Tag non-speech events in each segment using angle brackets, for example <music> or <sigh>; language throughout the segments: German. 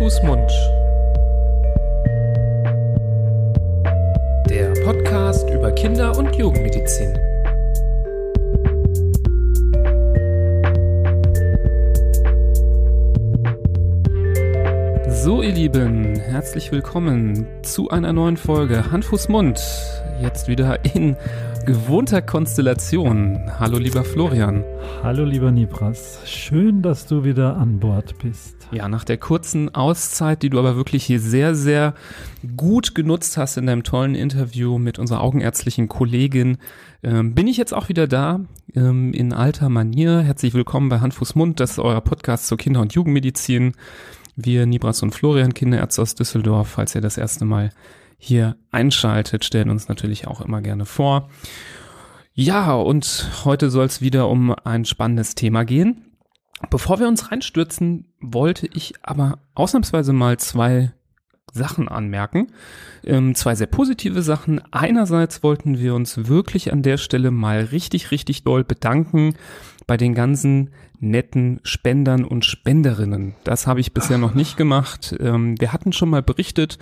Fuß, Mund. Der Podcast über Kinder- und Jugendmedizin. So, ihr Lieben, herzlich willkommen zu einer neuen Folge Hand, Fuß, Mund. Jetzt wieder in gewohnter Konstellation. Hallo, lieber Florian. Hallo, lieber Nibras. Schön, dass du wieder an Bord bist. Ja, nach der kurzen Auszeit, die du aber wirklich hier sehr, sehr gut genutzt hast in deinem tollen Interview mit unserer augenärztlichen Kollegin, ähm, bin ich jetzt auch wieder da ähm, in alter Manier. Herzlich willkommen bei Hand, Fuß, Mund. Das ist euer Podcast zur Kinder- und Jugendmedizin. Wir, Nibras und Florian, Kinderärzte aus Düsseldorf, falls ihr das erste Mal hier einschaltet, stellen uns natürlich auch immer gerne vor. Ja, und heute soll es wieder um ein spannendes Thema gehen. Bevor wir uns reinstürzen, wollte ich aber ausnahmsweise mal zwei Sachen anmerken. Ähm, zwei sehr positive Sachen. Einerseits wollten wir uns wirklich an der Stelle mal richtig, richtig doll bedanken bei den ganzen netten Spendern und Spenderinnen. Das habe ich bisher noch nicht gemacht. Ähm, wir hatten schon mal berichtet,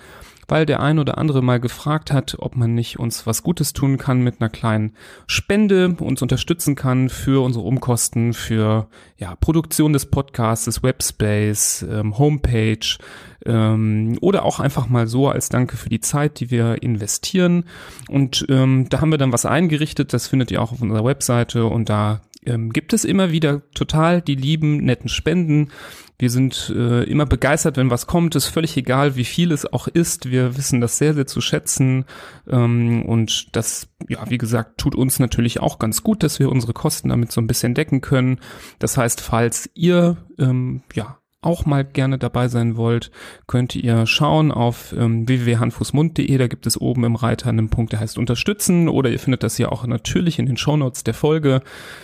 weil der ein oder andere mal gefragt hat, ob man nicht uns was Gutes tun kann mit einer kleinen Spende, uns unterstützen kann für unsere Umkosten, für ja, Produktion des Podcasts, Webspace, ähm, Homepage ähm, oder auch einfach mal so als Danke für die Zeit, die wir investieren. Und ähm, da haben wir dann was eingerichtet, das findet ihr auch auf unserer Webseite und da ähm, gibt es immer wieder total die lieben, netten Spenden. Wir sind äh, immer begeistert, wenn was kommt. Ist völlig egal, wie viel es auch ist. Wir wissen das sehr, sehr zu schätzen. Ähm, und das, ja, wie gesagt, tut uns natürlich auch ganz gut, dass wir unsere Kosten damit so ein bisschen decken können. Das heißt, falls ihr, ähm, ja, auch mal gerne dabei sein wollt, könnt ihr schauen auf ähm, www.handfußmund.de. Da gibt es oben im Reiter einen Punkt, der heißt Unterstützen oder ihr findet das ja auch natürlich in den Shownotes der Folge.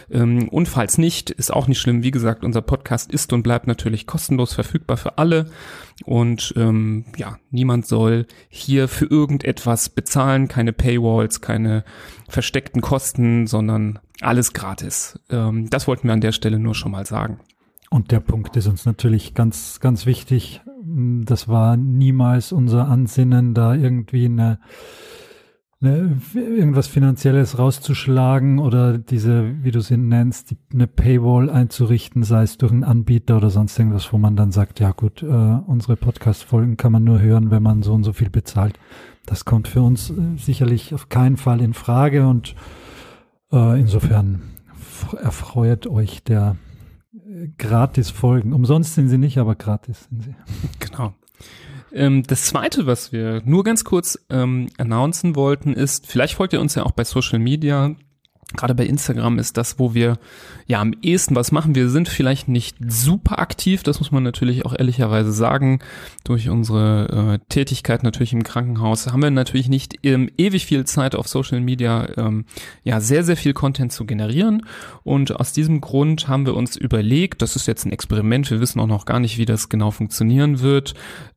Ähm, und falls nicht, ist auch nicht schlimm. Wie gesagt, unser Podcast ist und bleibt natürlich kostenlos verfügbar für alle. Und ähm, ja, niemand soll hier für irgendetwas bezahlen, keine Paywalls, keine versteckten Kosten, sondern alles gratis. Ähm, das wollten wir an der Stelle nur schon mal sagen. Und der Punkt ist uns natürlich ganz, ganz wichtig. Das war niemals unser Ansinnen, da irgendwie eine, eine, irgendwas Finanzielles rauszuschlagen oder diese, wie du sie nennst, die, eine Paywall einzurichten, sei es durch einen Anbieter oder sonst irgendwas, wo man dann sagt, ja gut, äh, unsere Podcast-Folgen kann man nur hören, wenn man so und so viel bezahlt. Das kommt für uns äh, sicherlich auf keinen Fall in Frage und äh, insofern erfreut euch der gratis folgen. Umsonst sind sie nicht, aber gratis sind sie. <laughs> Genau. Ähm, das zweite, was wir nur ganz kurz ähm, announcen wollten, ist, vielleicht folgt ihr uns ja auch bei Social Media, Gerade bei Instagram ist das, wo wir ja am ehesten was machen. Wir sind vielleicht nicht super aktiv, das muss man natürlich auch ehrlicherweise sagen. Durch unsere äh, Tätigkeit natürlich im Krankenhaus haben wir natürlich nicht ähm, ewig viel Zeit auf Social Media, ähm, ja, sehr, sehr viel Content zu generieren. Und aus diesem Grund haben wir uns überlegt, das ist jetzt ein Experiment, wir wissen auch noch gar nicht, wie das genau funktionieren wird,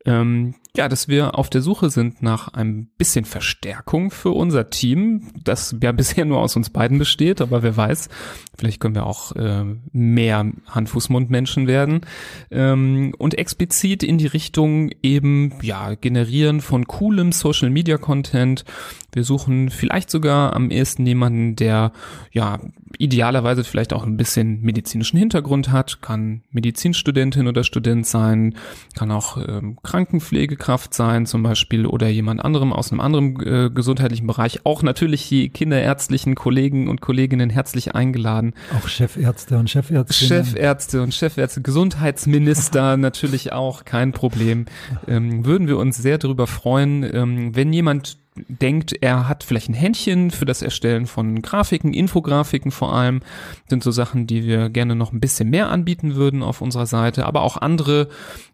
ähm, ja, dass wir auf der Suche sind nach ein bisschen Verstärkung für unser Team, das ja <laughs> bisher nur aus uns beiden besteht, aber wer weiß, vielleicht können wir auch äh, mehr Hand-Fuß-Mund-Menschen werden ähm, und explizit in die Richtung eben ja generieren von coolem Social-Media-Content. Wir suchen vielleicht sogar am ehesten jemanden, der ja idealerweise vielleicht auch ein bisschen medizinischen Hintergrund hat, kann Medizinstudentin oder Student sein, kann auch ähm, Krankenpflegekraft sein zum Beispiel oder jemand anderem aus einem anderen äh, gesundheitlichen Bereich. Auch natürlich die kinderärztlichen Kollegen und Kolleginnen herzlich eingeladen. Auch Chefärzte und Chefärztinnen. Chefärzte und Chefärzte, Gesundheitsminister <laughs> natürlich auch, kein Problem. Ähm, würden wir uns sehr darüber freuen, ähm, wenn jemand denkt, er hat vielleicht ein Händchen für das Erstellen von Grafiken, Infografiken vor allem, sind so Sachen, die wir gerne noch ein bisschen mehr anbieten würden auf unserer Seite, aber auch andere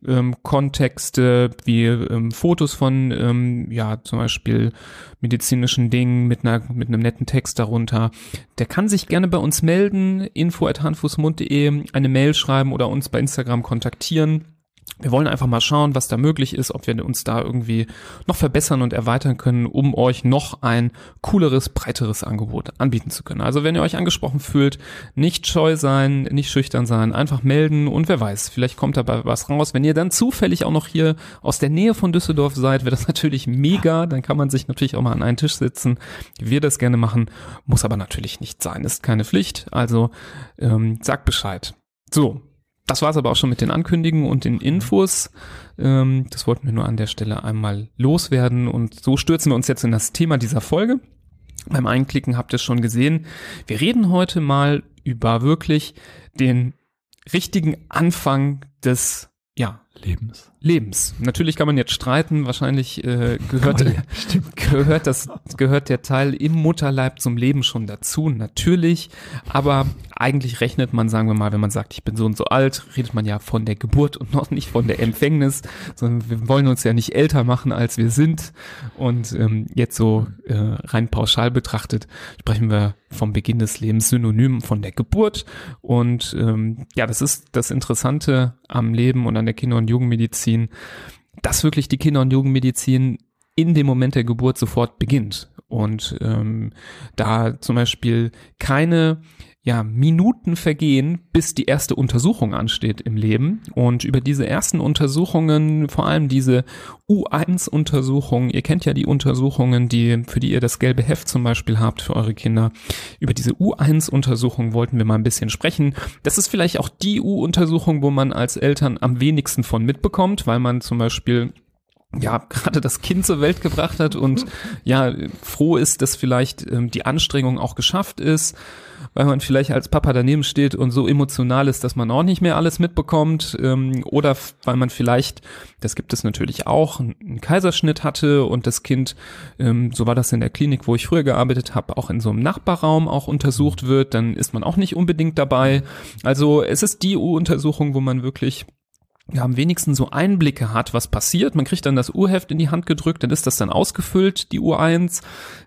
ähm, Kontexte wie ähm, Fotos von, ähm, ja, zum Beispiel medizinischen Dingen mit einer, mit einem netten Text darunter. Der kann sich gerne bei uns melden, info at handfußmund.de, eine Mail schreiben oder uns bei Instagram kontaktieren wir wollen einfach mal schauen, was da möglich ist, ob wir uns da irgendwie noch verbessern und erweitern können, um euch noch ein cooleres, breiteres Angebot anbieten zu können. Also wenn ihr euch angesprochen fühlt, nicht scheu sein, nicht schüchtern sein, einfach melden und wer weiß, vielleicht kommt dabei was raus. Wenn ihr dann zufällig auch noch hier aus der Nähe von Düsseldorf seid, wäre das <laughs> natürlich mega. Dann kann man sich natürlich auch mal an einen Tisch sitzen. Wir das gerne machen, muss aber natürlich nicht sein, ist keine Pflicht. Also ähm, sagt Bescheid. So, das war es aber auch schon mit den Ankündigungen und den Infos. Ähm, das wollten wir nur an der Stelle einmal loswerden und so stürzen wir uns jetzt in das Thema dieser Folge. Beim Einklicken habt ihr schon gesehen. Wir reden heute mal über wirklich den richtigen Anfang des ja, Lebens. Lebens. Natürlich kann man jetzt streiten, wahrscheinlich äh, gehört, Oh ja, gehört, das, gehört der Teil im Mutterleib zum Leben schon dazu, natürlich. Aber eigentlich rechnet man, sagen wir mal, wenn man sagt, ich bin so und so alt, redet man ja von der Geburt und noch nicht von der Empfängnis, sondern wir wollen uns ja nicht älter machen, als wir sind. Und ähm, jetzt so äh, rein pauschal betrachtet sprechen wir vom Beginn des Lebens synonym von der Geburt. Und ähm, ja, das ist das Interessante am Leben und an der Kinder- und Jugendmedizin, dass wirklich die Kinder- und Jugendmedizin in dem Moment der Geburt sofort beginnt. Und ähm, da zum Beispiel keine ja, Minuten vergehen, bis die erste Untersuchung ansteht im Leben. Und über diese ersten Untersuchungen, vor allem diese U1-Untersuchung, ihr kennt ja die Untersuchungen, die, für die ihr das gelbe Heft zum Beispiel habt für eure Kinder. Über diese U1-Untersuchung wollten wir mal ein bisschen sprechen. Das ist vielleicht auch die U-Untersuchung, wo man als Eltern am wenigsten von mitbekommt, weil man zum Beispiel ja, gerade das Kind zur Welt gebracht hat und ja, froh ist, dass vielleicht ähm, die Anstrengung auch geschafft ist, weil man vielleicht als Papa daneben steht und so emotional ist, dass man auch nicht mehr alles mitbekommt ähm, oder weil man vielleicht, das gibt es natürlich auch, einen Kaiserschnitt hatte und das Kind, ähm, so war das in der Klinik, wo ich früher gearbeitet habe, auch in so einem Nachbarraum auch untersucht wird, dann ist man auch nicht unbedingt dabei. Also es ist die U-Untersuchung, wo man wirklich ja, am wenigsten so Einblicke hat, was passiert. Man kriegt dann das Urheft in die Hand gedrückt, dann ist das dann ausgefüllt, die U1.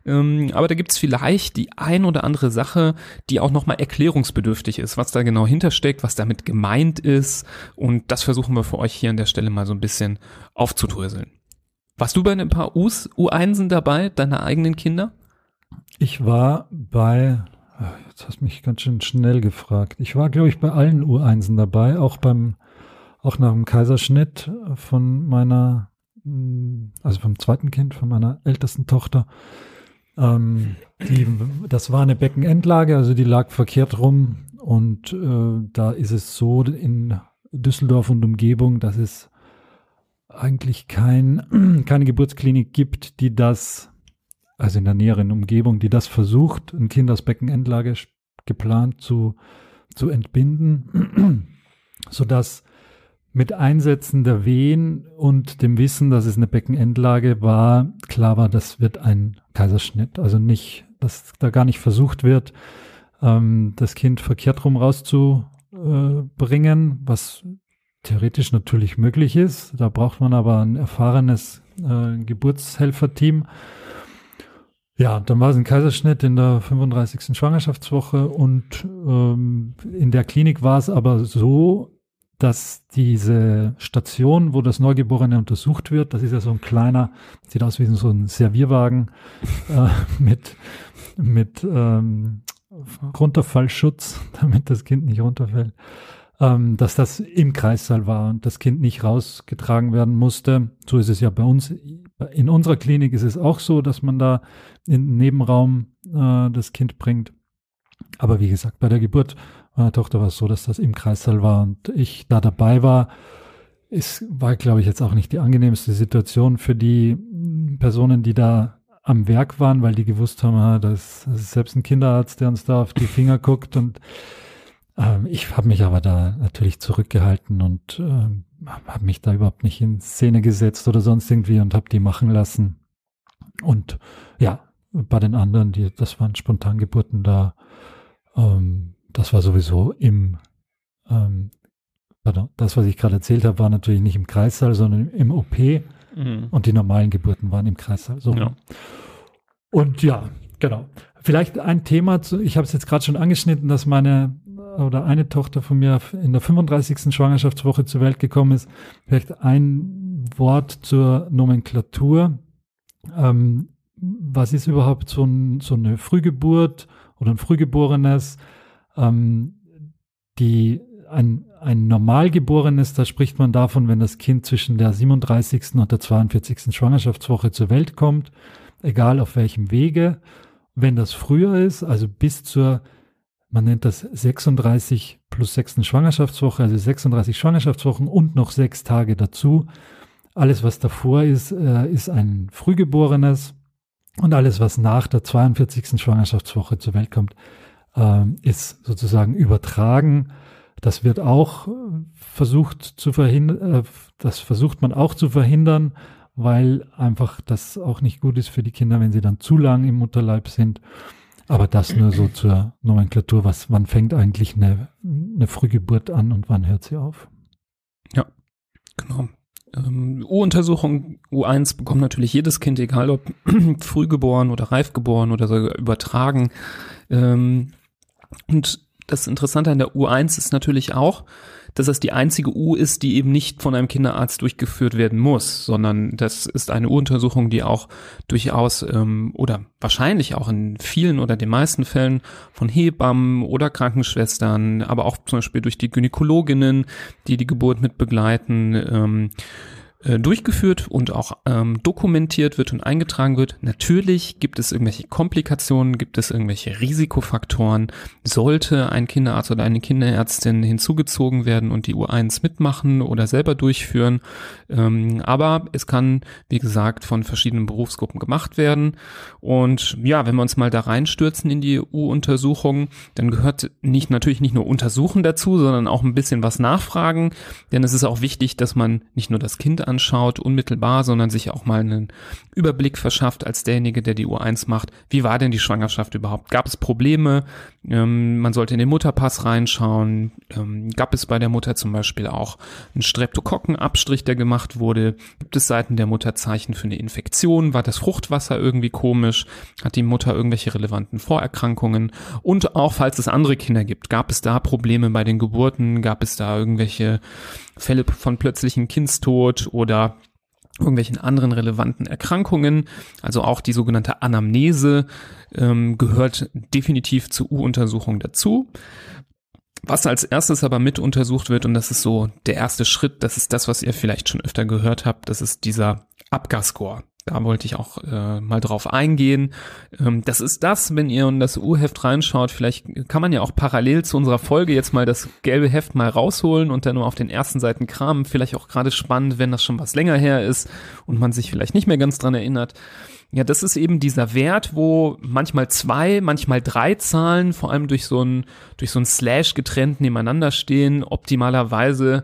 Ähm, aber da gibt's vielleicht die ein oder andere Sache, die auch nochmal erklärungsbedürftig ist, was da genau hintersteckt, was damit gemeint ist. Und das versuchen wir für euch hier an der Stelle mal so ein bisschen aufzudröseln. Warst du bei ein paar U's, U1en dabei, deiner eigenen Kinder? Ich war bei, jetzt hast mich ganz schön schnell gefragt. Ich war, glaube ich, bei allen U1en dabei, auch beim, auch nach dem Kaiserschnitt von meiner, mm, also vom zweiten Kind, von meiner ältesten Tochter. Ähm, die, das war eine Beckenendlage, also die lag verkehrt rum und äh, da ist es so in Düsseldorf und Umgebung, dass es eigentlich kein, <clears throat> keine Geburtsklinik gibt, die das also in der näheren Umgebung, die das versucht, ein Kind aus Beckenendlage geplant zu, zu entbinden, <clears throat> sodass mit Einsetzen der Wehen und dem Wissen, dass es eine Beckenendlage war, klar war, das wird ein Kaiserschnitt. Also nicht, dass da gar nicht versucht wird, ähm, das Kind verkehrt rum rauszubringen, was theoretisch natürlich möglich ist. Da braucht man aber ein erfahrenes äh, Geburtshelferteam. Ja, dann war es ein Kaiserschnitt in der 35. Schwangerschaftswoche und ähm, in der Klinik war es aber so, dass diese Station, wo das Neugeborene untersucht wird, das ist ja so ein kleiner, sieht aus wie so ein Servierwagen <laughs> äh, mit, mit ähm, Runterfallschutz, <laughs> damit das Kind nicht runterfällt, ähm, dass das im Kreissaal war und das Kind nicht rausgetragen werden musste. So ist es ja bei uns. In unserer Klinik ist es auch so, dass man da in den Nebenraum äh, das Kind bringt. Aber wie gesagt, bei der Geburt meiner Tochter war es so, dass das im Kreissaal war und ich da dabei war. Es war, glaube ich, jetzt auch nicht die angenehmste Situation für die Personen, die da am Werk waren, weil die gewusst haben, ah, das, das ist selbst ein Kinderarzt, der uns da auf die Finger guckt. Und ähm, ich habe mich aber da natürlich zurückgehalten und ähm, habe mich da überhaupt nicht in Szene gesetzt oder sonst irgendwie und habe die machen lassen. Und ja, bei den anderen, die, das waren Spontangeburten da, ähm, das war sowieso im, ähm, pardon, das, was ich gerade erzählt habe, war natürlich nicht im Kreissaal, sondern im OP Mhm. und die normalen Geburten waren im Kreissaal. So. Ja. Und ja, genau. Vielleicht ein Thema, zu, ich habe es jetzt gerade schon angeschnitten, dass meine oder eine Tochter von mir in der 35. Schwangerschaftswoche zur Welt gekommen ist. Vielleicht ein Wort zur Nomenklatur. Ähm, was ist überhaupt so, ein, so, eine Frühgeburt oder ein Frühgeborenes? Ähm, die, ein, ein Normalgeborenes, da spricht man davon, wenn das Kind zwischen der 37. und der 42. Schwangerschaftswoche zur Welt kommt, egal auf welchem Wege. Wenn das früher ist, also bis zur, man nennt das 36 plus 6. Schwangerschaftswoche, also 36 Schwangerschaftswochen und noch sechs Tage dazu. Alles, was davor ist, äh, ist ein Frühgeborenes und alles, was nach der 42. Schwangerschaftswoche zur Welt kommt, ist sozusagen übertragen. Das wird auch versucht zu verhindern, äh, das versucht man auch zu verhindern weil einfach das auch nicht gut ist für die Kinder, wenn sie dann zu lang im Mutterleib sind. Aber das nur so zur Nomenklatur, was, wann fängt eigentlich eine, eine Frühgeburt an und wann hört sie auf? Ja, genau. Ähm, U-Untersuchung U1 bekommt natürlich jedes Kind, egal ob <clears throat> frühgeboren oder reifgeboren oder sogar übertragen. Ähm, und das Interessante an der U1 ist natürlich auch, dass das die einzige U ist, die eben nicht von einem Kinderarzt durchgeführt werden muss, sondern das ist eine U-Untersuchung, die auch durchaus ähm, oder wahrscheinlich auch in vielen oder den meisten Fällen von Hebammen oder Krankenschwestern, aber auch zum Beispiel durch die Gynäkologinnen, die die Geburt mit begleiten, ähm, äh, durchgeführt und auch ähm, dokumentiert wird und eingetragen wird. Natürlich gibt es irgendwelche Komplikationen, gibt es irgendwelche Risikofaktoren. Sollte ein Kinderarzt oder eine Kinderärztin hinzugezogen werden und die U1 mitmachen oder selber durchführen. Ähm, aber es kann, wie gesagt, von verschiedenen Berufsgruppen gemacht werden. Und ja, wenn wir uns mal da reinstürzen in die U-Untersuchung, dann gehört nicht natürlich nicht nur Untersuchen dazu, sondern auch ein bisschen was nachfragen. Denn es ist auch wichtig, dass man nicht nur das Kind anschaut, unmittelbar, sondern sich auch mal einen Überblick verschafft als derjenige, der die U1 macht. Wie war denn die Schwangerschaft überhaupt? Gab es Probleme? Ähm, man sollte in den Mutterpass reinschauen. Ähm, gab es bei der Mutter zum Beispiel auch einen Streptokokkenabstrich, der gemacht wurde? Gibt es seiten der Mutter Zeichen für eine Infektion? War das Fruchtwasser irgendwie komisch? Hat die Mutter irgendwelche relevanten Vorerkrankungen? Und auch falls es andere Kinder gibt, gab es da Probleme bei den Geburten? Gab es da irgendwelche Fälle von plötzlichen Kindstod oder irgendwelchen anderen relevanten Erkrankungen, also auch die sogenannte Anamnese ähm, gehört definitiv zur U-Untersuchung dazu. Was als erstes aber mit untersucht wird, und das ist so der erste Schritt, das ist das, was ihr vielleicht schon öfter gehört habt, das ist dieser Abgascore. Da wollte ich auch äh, mal drauf eingehen. Ähm, das ist das, wenn ihr in das U-Heft reinschaut, vielleicht kann man ja auch parallel zu unserer Folge jetzt mal das gelbe Heft mal rausholen und dann nur auf den ersten Seiten kramen. Vielleicht auch gerade spannend, wenn das schon was länger her ist und man sich vielleicht nicht mehr ganz dran erinnert. Ja, das ist eben dieser Wert, wo manchmal zwei, manchmal drei Zahlen, vor allem durch so ein, durch so ein Slash getrennt nebeneinander stehen, optimalerweise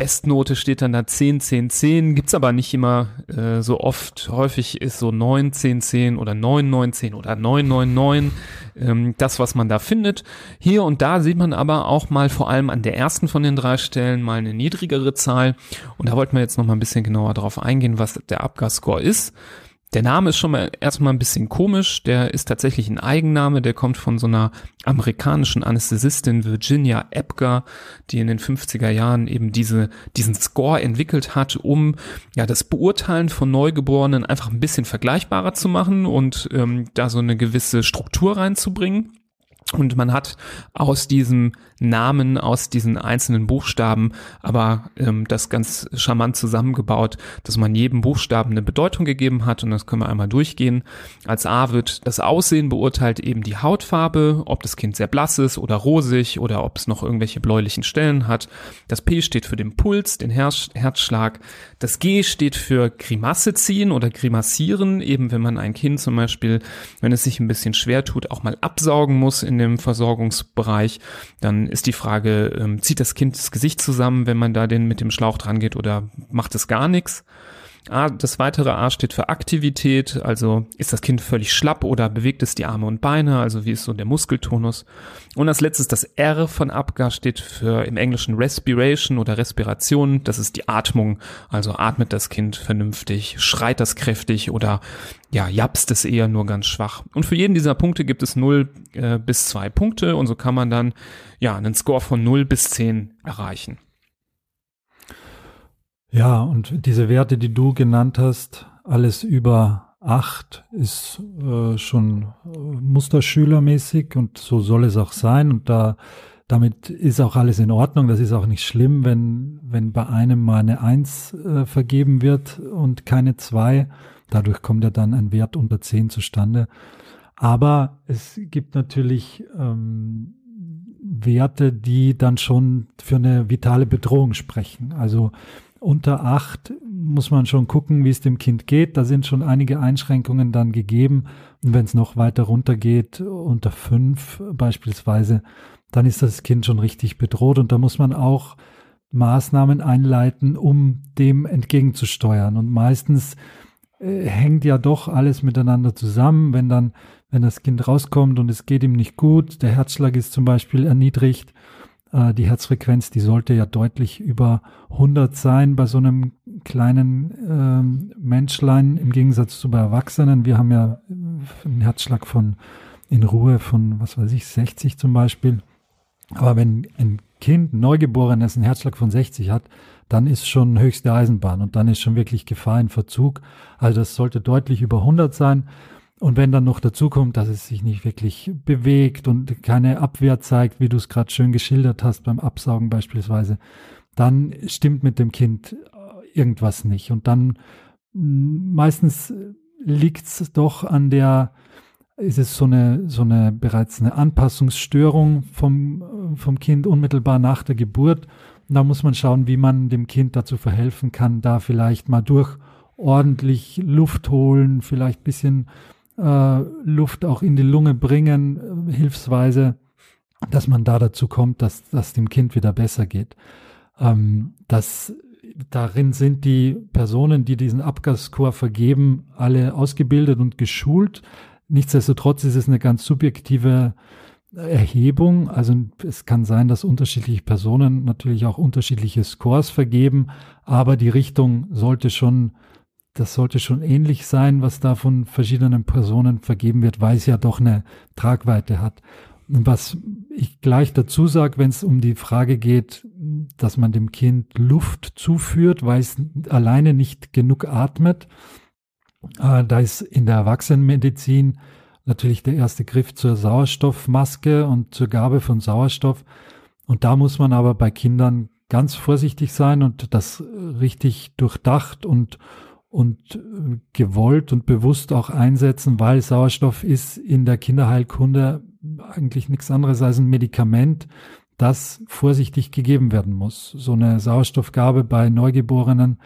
Bestnote steht dann da 10, 10, 10, gibt's aber nicht immer äh, so oft. Häufig ist so 9, 10, 10 oder 9, 9, 10 oder 9, 9, 9 ähm, das, was man da findet. Hier und da sieht man aber auch mal vor allem an der ersten von den drei Stellen mal eine niedrigere Zahl. Und da wollten wir jetzt noch mal ein bisschen genauer drauf eingehen, was der Abgasscore ist. Der Name ist schon mal erstmal ein bisschen komisch. Der ist tatsächlich ein Eigenname. Der kommt von so einer amerikanischen Anästhesistin Virginia Epger, die in den 50er Jahren eben diese, diesen Score entwickelt hat, um ja das Beurteilen von Neugeborenen einfach ein bisschen vergleichbarer zu machen und ähm, da so eine gewisse Struktur reinzubringen. Und man hat aus diesem Namen, aus diesen einzelnen Buchstaben, aber ähm, das ganz charmant zusammengebaut, dass man jedem Buchstaben eine Bedeutung gegeben hat. Und das können wir einmal durchgehen. Als A wird das Aussehen beurteilt, eben die Hautfarbe, ob das Kind sehr blass ist oder rosig oder ob es noch irgendwelche bläulichen Stellen hat. Das P steht für den Puls, den Herz Herzschlag. Das G steht für Grimasse ziehen oder grimassieren, eben wenn man ein Kind zum Beispiel, wenn es sich ein bisschen schwer tut, auch mal absaugen muss in dem Versorgungsbereich, dann ist die Frage, ähm, zieht das Kind das Gesicht zusammen, wenn man da den mit dem Schlauch dran geht oder macht es gar nichts? A, das weitere A steht für Aktivität, also ist das Kind völlig schlapp oder bewegt es die Arme und Beine, also wie ist so der Muskeltonus. Und als letztes das R von Apgar steht für im Englischen Respiration oder Respiration, das ist die Atmung, also atmet das Kind vernünftig, schreit das kräftig oder ja, japst es eher nur ganz schwach. Und für jeden dieser Punkte gibt es 0 äh, bis 2 Punkte und so kann man dann ja einen Score von 0 bis 10 erreichen. Ja, und diese Werte, die du genannt hast, alles über acht ist äh, schon äh, musterschülermäßig und so soll es auch sein. Und da damit ist auch alles in Ordnung. Das ist auch nicht schlimm, wenn, wenn bei einem mal eine Eins äh, vergeben wird und keine zwei. Dadurch kommt ja dann ein Wert unter zehn zustande. Aber es gibt natürlich ähm, Werte, die dann schon für eine vitale Bedrohung sprechen. Also unter acht muss man schon gucken, wie es dem Kind geht. Da sind schon einige Einschränkungen dann gegeben. Und wenn es noch weiter runter geht, unter fünf beispielsweise, dann ist das Kind schon richtig bedroht. Und da muss man auch Maßnahmen einleiten, um dem entgegenzusteuern. Und meistens äh, hängt ja doch alles miteinander zusammen. Wenn dann, wenn das Kind rauskommt und es geht ihm nicht gut, der Herzschlag ist zum Beispiel erniedrigt, die Herzfrequenz, die sollte ja deutlich über 100 sein bei so einem kleinen ähm, Menschlein im Gegensatz zu bei Erwachsenen. Wir haben ja einen Herzschlag von in Ruhe von, was weiß ich, 60 zum Beispiel. Aber wenn ein Kind, Neugeborenes, einen Herzschlag von 60 hat, dann ist schon höchste Eisenbahn und dann ist schon wirklich Gefahr in Verzug. Also das sollte deutlich über 100 sein. Und wenn dann noch dazu kommt, dass es sich nicht wirklich bewegt und keine Abwehr zeigt, wie du es gerade schön geschildert hast beim Absaugen beispielsweise, dann stimmt mit dem Kind irgendwas nicht. Und dann mm, meistens liegt es doch an der, ist es so eine, so eine bereits eine Anpassungsstörung vom, vom Kind unmittelbar nach der Geburt. Und da muss man schauen, wie man dem Kind dazu verhelfen kann, da vielleicht mal durch ordentlich Luft holen, vielleicht bisschen äh, Luft auch in die Lunge bringen, äh, hilfsweise, dass man da dazu kommt, dass das dem Kind wieder besser geht. Ähm, das, darin sind die Personen, die diesen Abgasscore vergeben, alle ausgebildet und geschult. Nichtsdestotrotz ist es eine ganz subjektive Erhebung. Also es kann sein, dass unterschiedliche Personen natürlich auch unterschiedliche Scores vergeben, aber die Richtung sollte schon das sollte schon ähnlich sein, was da von verschiedenen Personen vergeben wird, weil es ja doch eine Tragweite hat. Und was ich gleich dazu sage, wenn es um die Frage geht, dass man dem Kind Luft zuführt, weil es alleine nicht genug atmet, äh, da ist in der Erwachsenenmedizin natürlich der erste Griff zur Sauerstoffmaske und zur Gabe von Sauerstoff. Und da muss man aber bei Kindern ganz vorsichtig sein und das richtig durchdacht und und äh, gewollt und bewusst auch einsetzen, weil Sauerstoff ist in der Kinderheilkunde eigentlich nichts anderes als ein Medikament, das vorsichtig gegeben werden muss. So eine Sauerstoffgabe bei Neugeborenen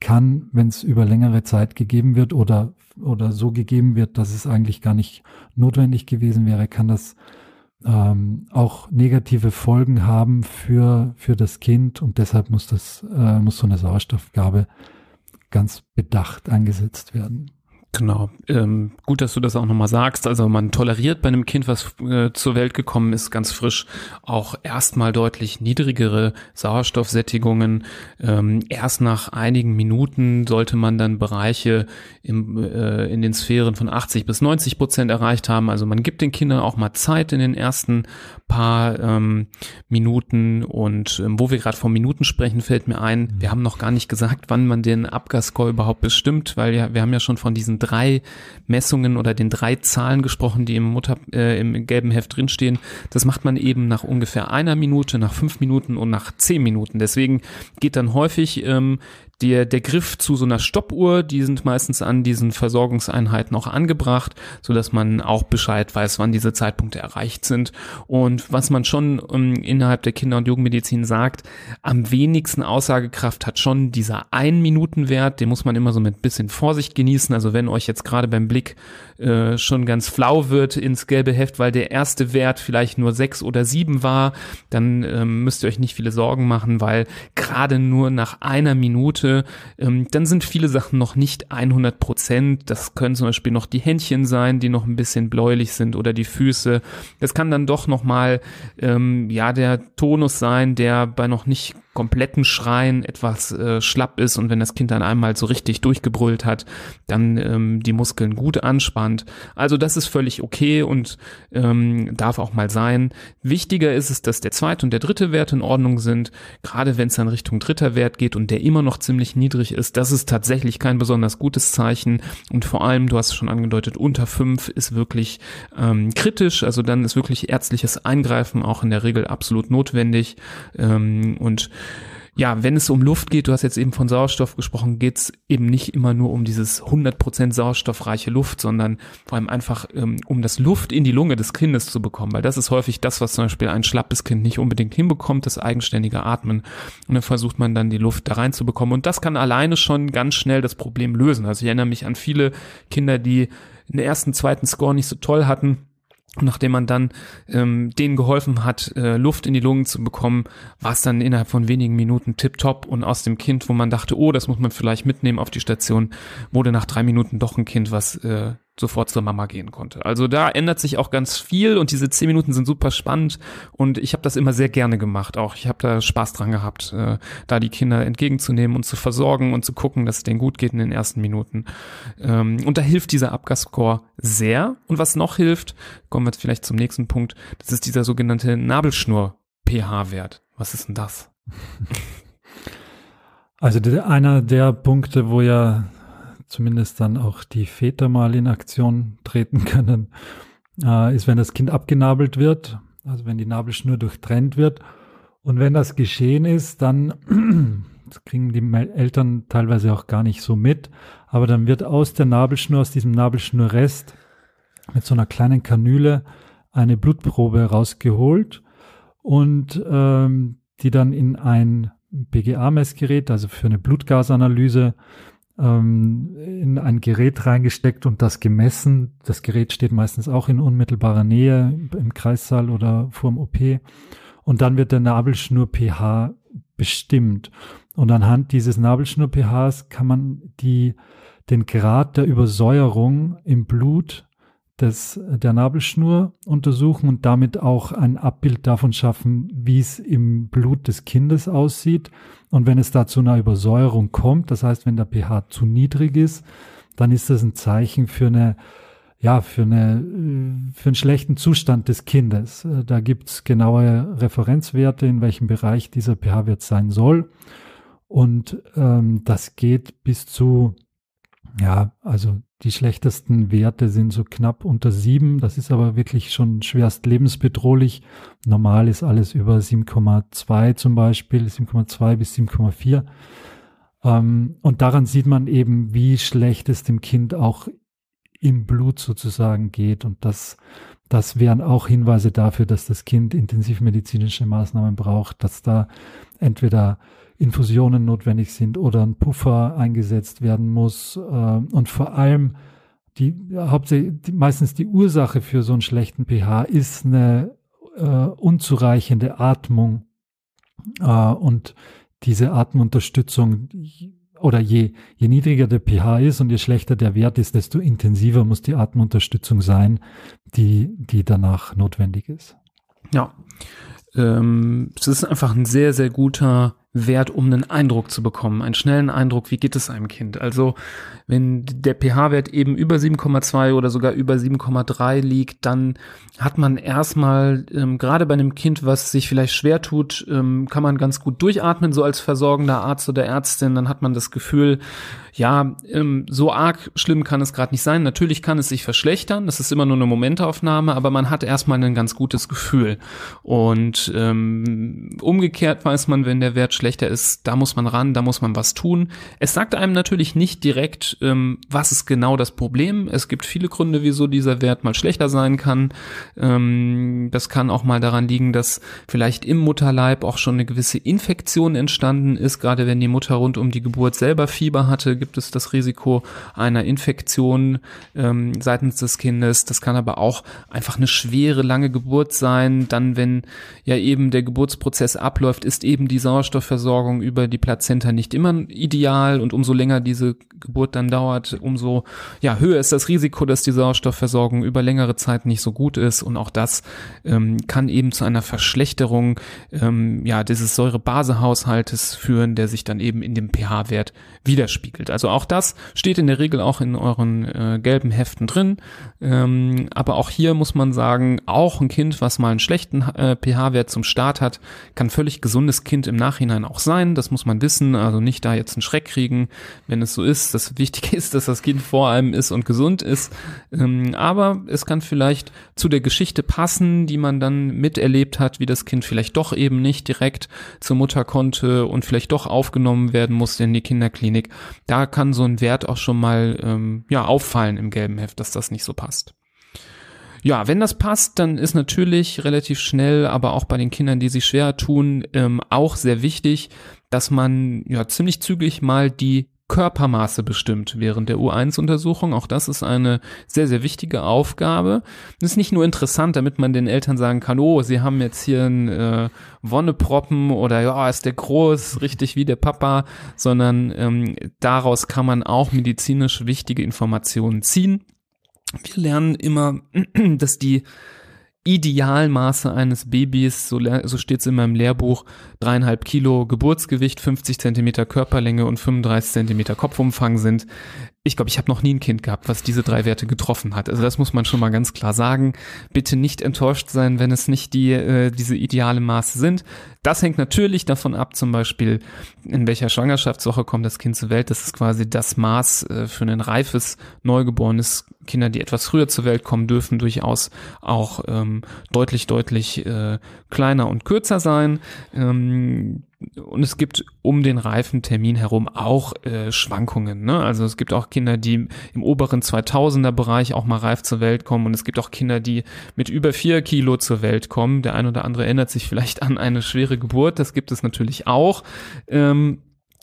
kann, wenn es über längere Zeit gegeben wird oder, oder so gegeben wird, dass es eigentlich gar nicht notwendig gewesen wäre, kann das ähm, auch negative Folgen haben für, für das Kind und deshalb muss das, äh, muss so eine Sauerstoffgabe ganz bedacht eingesetzt werden. Genau. Ähm, gut, dass du das auch nochmal sagst. Also man toleriert bei einem Kind, was äh, zur Welt gekommen ist, ganz frisch, auch erstmal deutlich niedrigere Sauerstoffsättigungen. Ähm, erst nach einigen Minuten sollte man dann Bereiche im, äh, in den Sphären von 80 bis 90 Prozent erreicht haben. Also man gibt den Kindern auch mal Zeit in den ersten paar ähm, Minuten. Und ähm, wo wir gerade von Minuten sprechen, fällt mir ein, wir haben noch gar nicht gesagt, wann man den Abgasscore überhaupt bestimmt, weil ja, wir haben ja schon von diesen drei Messungen oder den drei Zahlen gesprochen, die im Mutter äh, im gelben Heft drinstehen. Das macht man eben nach ungefähr einer Minute, nach fünf Minuten und nach zehn Minuten. Deswegen geht dann häufig ähm, der, der Griff zu so einer Stoppuhr, die sind meistens an diesen Versorgungseinheiten auch angebracht, so dass man auch Bescheid weiß, wann diese Zeitpunkte erreicht sind. Und was man schon ähm, innerhalb der Kinder- und Jugendmedizin sagt, am wenigsten Aussagekraft hat schon dieser Ein-Minuten-Wert, den muss man immer so mit bisschen Vorsicht genießen. Also wenn euch jetzt gerade beim Blick äh, schon ganz flau wird ins gelbe Heft, weil der erste Wert vielleicht nur sechs oder sieben war, dann ähm, müsst ihr euch nicht viele Sorgen machen, weil gerade nur nach einer Minute Füße, ähm, dann sind viele Sachen noch nicht 100 Prozent. Das können zum Beispiel noch die Händchen sein, die noch ein bisschen bläulich sind oder die Füße. Das kann dann doch noch mal ähm, ja der Tonus sein, der bei noch nicht kompletten Schreien etwas äh, schlapp ist und wenn das Kind dann einmal so richtig durchgebrüllt hat, dann ähm, die Muskeln gut anspannt. Also das ist völlig okay und ähm, darf auch mal sein. Wichtiger ist es, dass der zweite und der dritte Wert in Ordnung sind. Gerade wenn es dann Richtung dritter Wert geht und der immer noch ziemlich niedrig ist, das ist tatsächlich kein besonders gutes Zeichen und vor allem, du hast es schon angedeutet, unter fünf ist wirklich ähm, kritisch. Also dann ist wirklich ärztliches Eingreifen auch in der Regel absolut notwendig ähm, und ja, wenn es um Luft geht, du hast jetzt eben von Sauerstoff gesprochen, geht es eben nicht immer nur um dieses 100% sauerstoffreiche Luft, sondern vor allem einfach ähm, um das Luft in die Lunge des Kindes zu bekommen, weil das ist häufig das, was zum Beispiel ein schlappes Kind nicht unbedingt hinbekommt, das eigenständige Atmen. Und dann versucht man dann die Luft da reinzubekommen. Und das kann alleine schon ganz schnell das Problem lösen. Also ich erinnere mich an viele Kinder, die den ersten, zweiten Score nicht so toll hatten nachdem man dann ähm, denen geholfen hat, äh, Luft in die Lungen zu bekommen, war es dann innerhalb von wenigen Minuten tipptopp und aus dem Kind, wo man dachte, oh, das muss man vielleicht mitnehmen auf die Station, wurde nach drei Minuten doch ein Kind, was äh, sofort zur Mama gehen konnte. Also da ändert sich auch ganz viel und diese zehn Minuten sind super spannend und ich habe das immer sehr gerne gemacht. Auch ich habe da Spaß dran gehabt, äh, da die Kinder entgegenzunehmen und zu versorgen und zu gucken, dass es denen gut geht in den ersten Minuten. Ähm, und da hilft dieser Abgasscore sehr. Und was noch hilft, kommen wir jetzt vielleicht zum nächsten Punkt, das ist dieser sogenannte Nabelschnur-pH-Wert. Was ist denn das? Also einer der Punkte, wo ja zumindest dann auch die Väter mal in Aktion treten <laughs> können, äh, ist, wenn das Kind abgenabelt wird, also wenn die Nabelschnur durchtrennt wird. Und wenn das geschehen ist, dann <clears throat> das kriegen die Eltern teilweise auch gar nicht so mit, aber dann wird aus der Nabelschnur, aus diesem Nabelschnurrest mit so einer kleinen Kanüle eine Blutprobe rausgeholt und ähm, die dann in ein BGA-Messgerät, also für eine Blutgasanalyse, ähm, in ein Gerät reingesteckt und das gemessen. Das Gerät steht meistens auch in unmittelbarer Nähe im Kreissaal oder vorm OP. Und dann wird der Nabelschnur pH bestimmt. Und anhand dieses Nabelschnur pHs kann man die, den Grad der Übersäuerung im Blut des, der Nabelschnur untersuchen und damit auch ein Abbild davon schaffen, wie es im Blut des Kindes aussieht. Und wenn es da zu einer Übersäuerung kommt, das heißt, wenn der pH zu niedrig ist, dann ist das ein Zeichen für eine ja, für, eine, für einen schlechten Zustand des Kindes. Da gibt's genaue Referenzwerte, in welchem Bereich dieser pH-Wert sein soll. Und ähm, das geht bis zu ja, also die schlechtesten Werte sind so knapp unter sieben. Das ist aber wirklich schon schwerst lebensbedrohlich. Normal ist alles über 7,2 zum Beispiel, 7,2 bis 7,4. Ähm, und daran sieht man eben, wie schlecht es dem Kind auch im Blut sozusagen geht. Und das, das wären auch Hinweise dafür, dass das Kind intensivmedizinische Maßnahmen braucht, dass da entweder Infusionen notwendig sind oder ein Puffer eingesetzt werden muss. Äh, und vor allem die hauptsächlich meistens die Ursache für so einen schlechten pH ist eine äh, unzureichende Atmung äh, und diese Atemunterstützung oder je, je niedriger der pH ist und je schlechter der Wert ist, desto intensiver muss die Atemunterstützung sein, die, die danach notwendig ist. Ja, ähm, es ist einfach ein sehr, sehr guter Wert, um einen Eindruck zu bekommen, einen schnellen Eindruck, wie geht es einem Kind. Also wenn der pH-Wert eben über 7,2 oder sogar über 7,3 liegt, dann hat man erstmal, ähm, gerade bei einem Kind, was sich vielleicht schwer tut, ähm, kann man ganz gut durchatmen, so als versorgender Arzt oder Ärztin. Dann hat man das Gefühl, ja, ähm, so arg schlimm kann es gerade nicht sein. Natürlich kann es sich verschlechtern, das ist immer nur eine Momentaufnahme, aber man hat erstmal ein ganz gutes Gefühl. Und ähm, umgekehrt weiß man, wenn der Wert schlechter ist, da muss man ran, da muss man was tun. Es sagt einem natürlich nicht direkt, ähm, was ist genau das Problem. Es gibt viele Gründe, wieso dieser Wert mal schlechter sein kann. Ähm, das kann auch mal daran liegen, dass vielleicht im Mutterleib auch schon eine gewisse Infektion entstanden ist, gerade wenn die Mutter rund um die Geburt selber Fieber hatte, gibt es das Risiko einer Infektion ähm, seitens des Kindes. Das kann aber auch einfach eine schwere, lange Geburt sein. Dann, wenn ja eben der Geburtsprozess abläuft, ist eben die Sauerstoffversorgung über die Plazenta nicht immer ideal und umso länger diese Geburt dann dauert, umso ja, höher ist das Risiko, dass die Sauerstoffversorgung über längere Zeit nicht so gut ist und auch das ähm, kann eben zu einer Verschlechterung ähm, ja, dieses Säurebasehaushaltes führen, der sich dann eben in dem pH-Wert widerspiegelt. Also auch das steht in der Regel auch in euren äh, gelben Heften drin. Ähm, aber auch hier muss man sagen, auch ein Kind, was mal einen schlechten äh, pH-Wert zum Start hat, kann völlig gesundes Kind im Nachhinein auch sein. Das muss man wissen. Also nicht da jetzt einen Schreck kriegen, wenn es so ist. Das <laughs> Wichtige ist, dass das Kind vor allem ist und gesund ist. Ähm, aber es kann vielleicht zu der Geschichte passen, die man dann miterlebt hat, wie das Kind vielleicht doch eben nicht direkt zur Mutter konnte und vielleicht doch aufgenommen werden musste in die Kinderklinik. Da kann so ein Wert auch schon mal ähm, ja auffallen im gelben Heft, dass das nicht so passt. Ja, wenn das passt, dann ist natürlich relativ schnell, aber auch bei den Kindern, die sich schwer tun, ähm, auch sehr wichtig, dass man ja ziemlich zügig mal die Körpermaße bestimmt während der U1-Untersuchung. Auch das ist eine sehr, sehr wichtige Aufgabe. Das ist nicht nur interessant, damit man den Eltern sagen kann, oh, sie haben jetzt hier einen äh, Wonneproppen oder ja, ist der groß, richtig wie der Papa, sondern ähm, daraus kann man auch medizinisch wichtige Informationen ziehen. Wir lernen immer, <clears throat> dass die Idealmaße eines Babys, so, so steht es in meinem Lehrbuch, dreieinhalb Kilo Geburtsgewicht, 50 Zentimeter Körperlänge und 35 Zentimeter Kopfumfang sind ich glaube, ich habe noch nie ein Kind gehabt, was diese drei Werte getroffen hat. Also das muss man schon mal ganz klar sagen. Bitte nicht enttäuscht sein, wenn es nicht die äh, diese ideale Maße sind. Das hängt natürlich davon ab, zum Beispiel in welcher Schwangerschaftswoche kommt das Kind zur Welt. Das ist quasi das Maß äh, für ein reifes neugeborenes Kinder, die etwas früher zur Welt kommen, dürfen durchaus auch ähm, deutlich deutlich äh, kleiner und kürzer sein. Ähm, und es gibt um den reifen Termin herum auch äh, Schwankungen. Ne? Also es gibt auch Kinder, die im oberen 2000er Bereich auch mal reif zur Welt kommen und es gibt auch Kinder, die mit über vier Kilo zur Welt kommen. Der ein oder andere erinnert sich vielleicht an eine schwere Geburt. Das gibt es natürlich auch. Ähm,